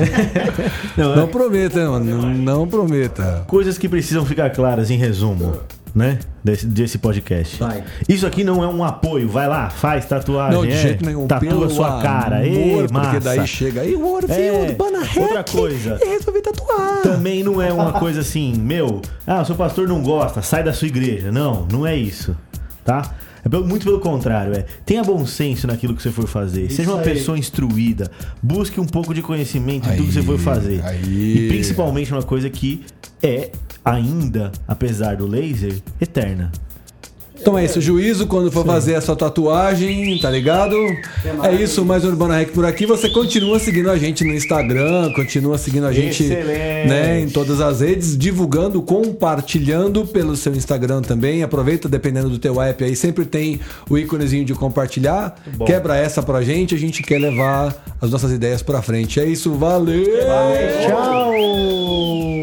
Speaker 5: Não,
Speaker 1: Não prometa, né, mano? Não, não prometa.
Speaker 5: Coisas que precisam ficar claras em resumo, né? Desse, desse podcast.
Speaker 4: Vai.
Speaker 5: Isso aqui não é um apoio. Vai lá, faz tatuagem.
Speaker 1: Não, de
Speaker 5: é,
Speaker 1: jeito nenhum.
Speaker 5: Tatua
Speaker 1: pelo
Speaker 5: sua cara. Ei,
Speaker 1: amor, porque
Speaker 5: massa.
Speaker 1: daí chega aí o
Speaker 5: É, outra coisa.
Speaker 1: e resolvi tatuar.
Speaker 5: Também não é uma coisa assim, meu, ah, o seu pastor não gosta, sai da sua igreja. Não, não é isso, tá? É muito pelo contrário, é. Tenha bom senso naquilo que você for fazer. Seja uma
Speaker 4: aí.
Speaker 5: pessoa instruída. Busque um pouco de conhecimento em tudo que você for fazer.
Speaker 1: aí.
Speaker 5: E principalmente uma coisa que é ainda, apesar do laser, eterna.
Speaker 1: Então é isso, juízo quando for fazer a sua tatuagem, tá ligado? É isso, mais um Urbana Rec por aqui. Você continua seguindo a gente no Instagram, continua seguindo a gente
Speaker 5: Excelente.
Speaker 1: né, em todas as redes, divulgando, compartilhando pelo seu Instagram também. Aproveita, dependendo do teu app aí, sempre tem o íconezinho de compartilhar.
Speaker 5: bom.
Speaker 1: Quebra essa pra gente, a gente quer levar as nossas ideias pra frente. É isso, valeu!
Speaker 5: Tchau!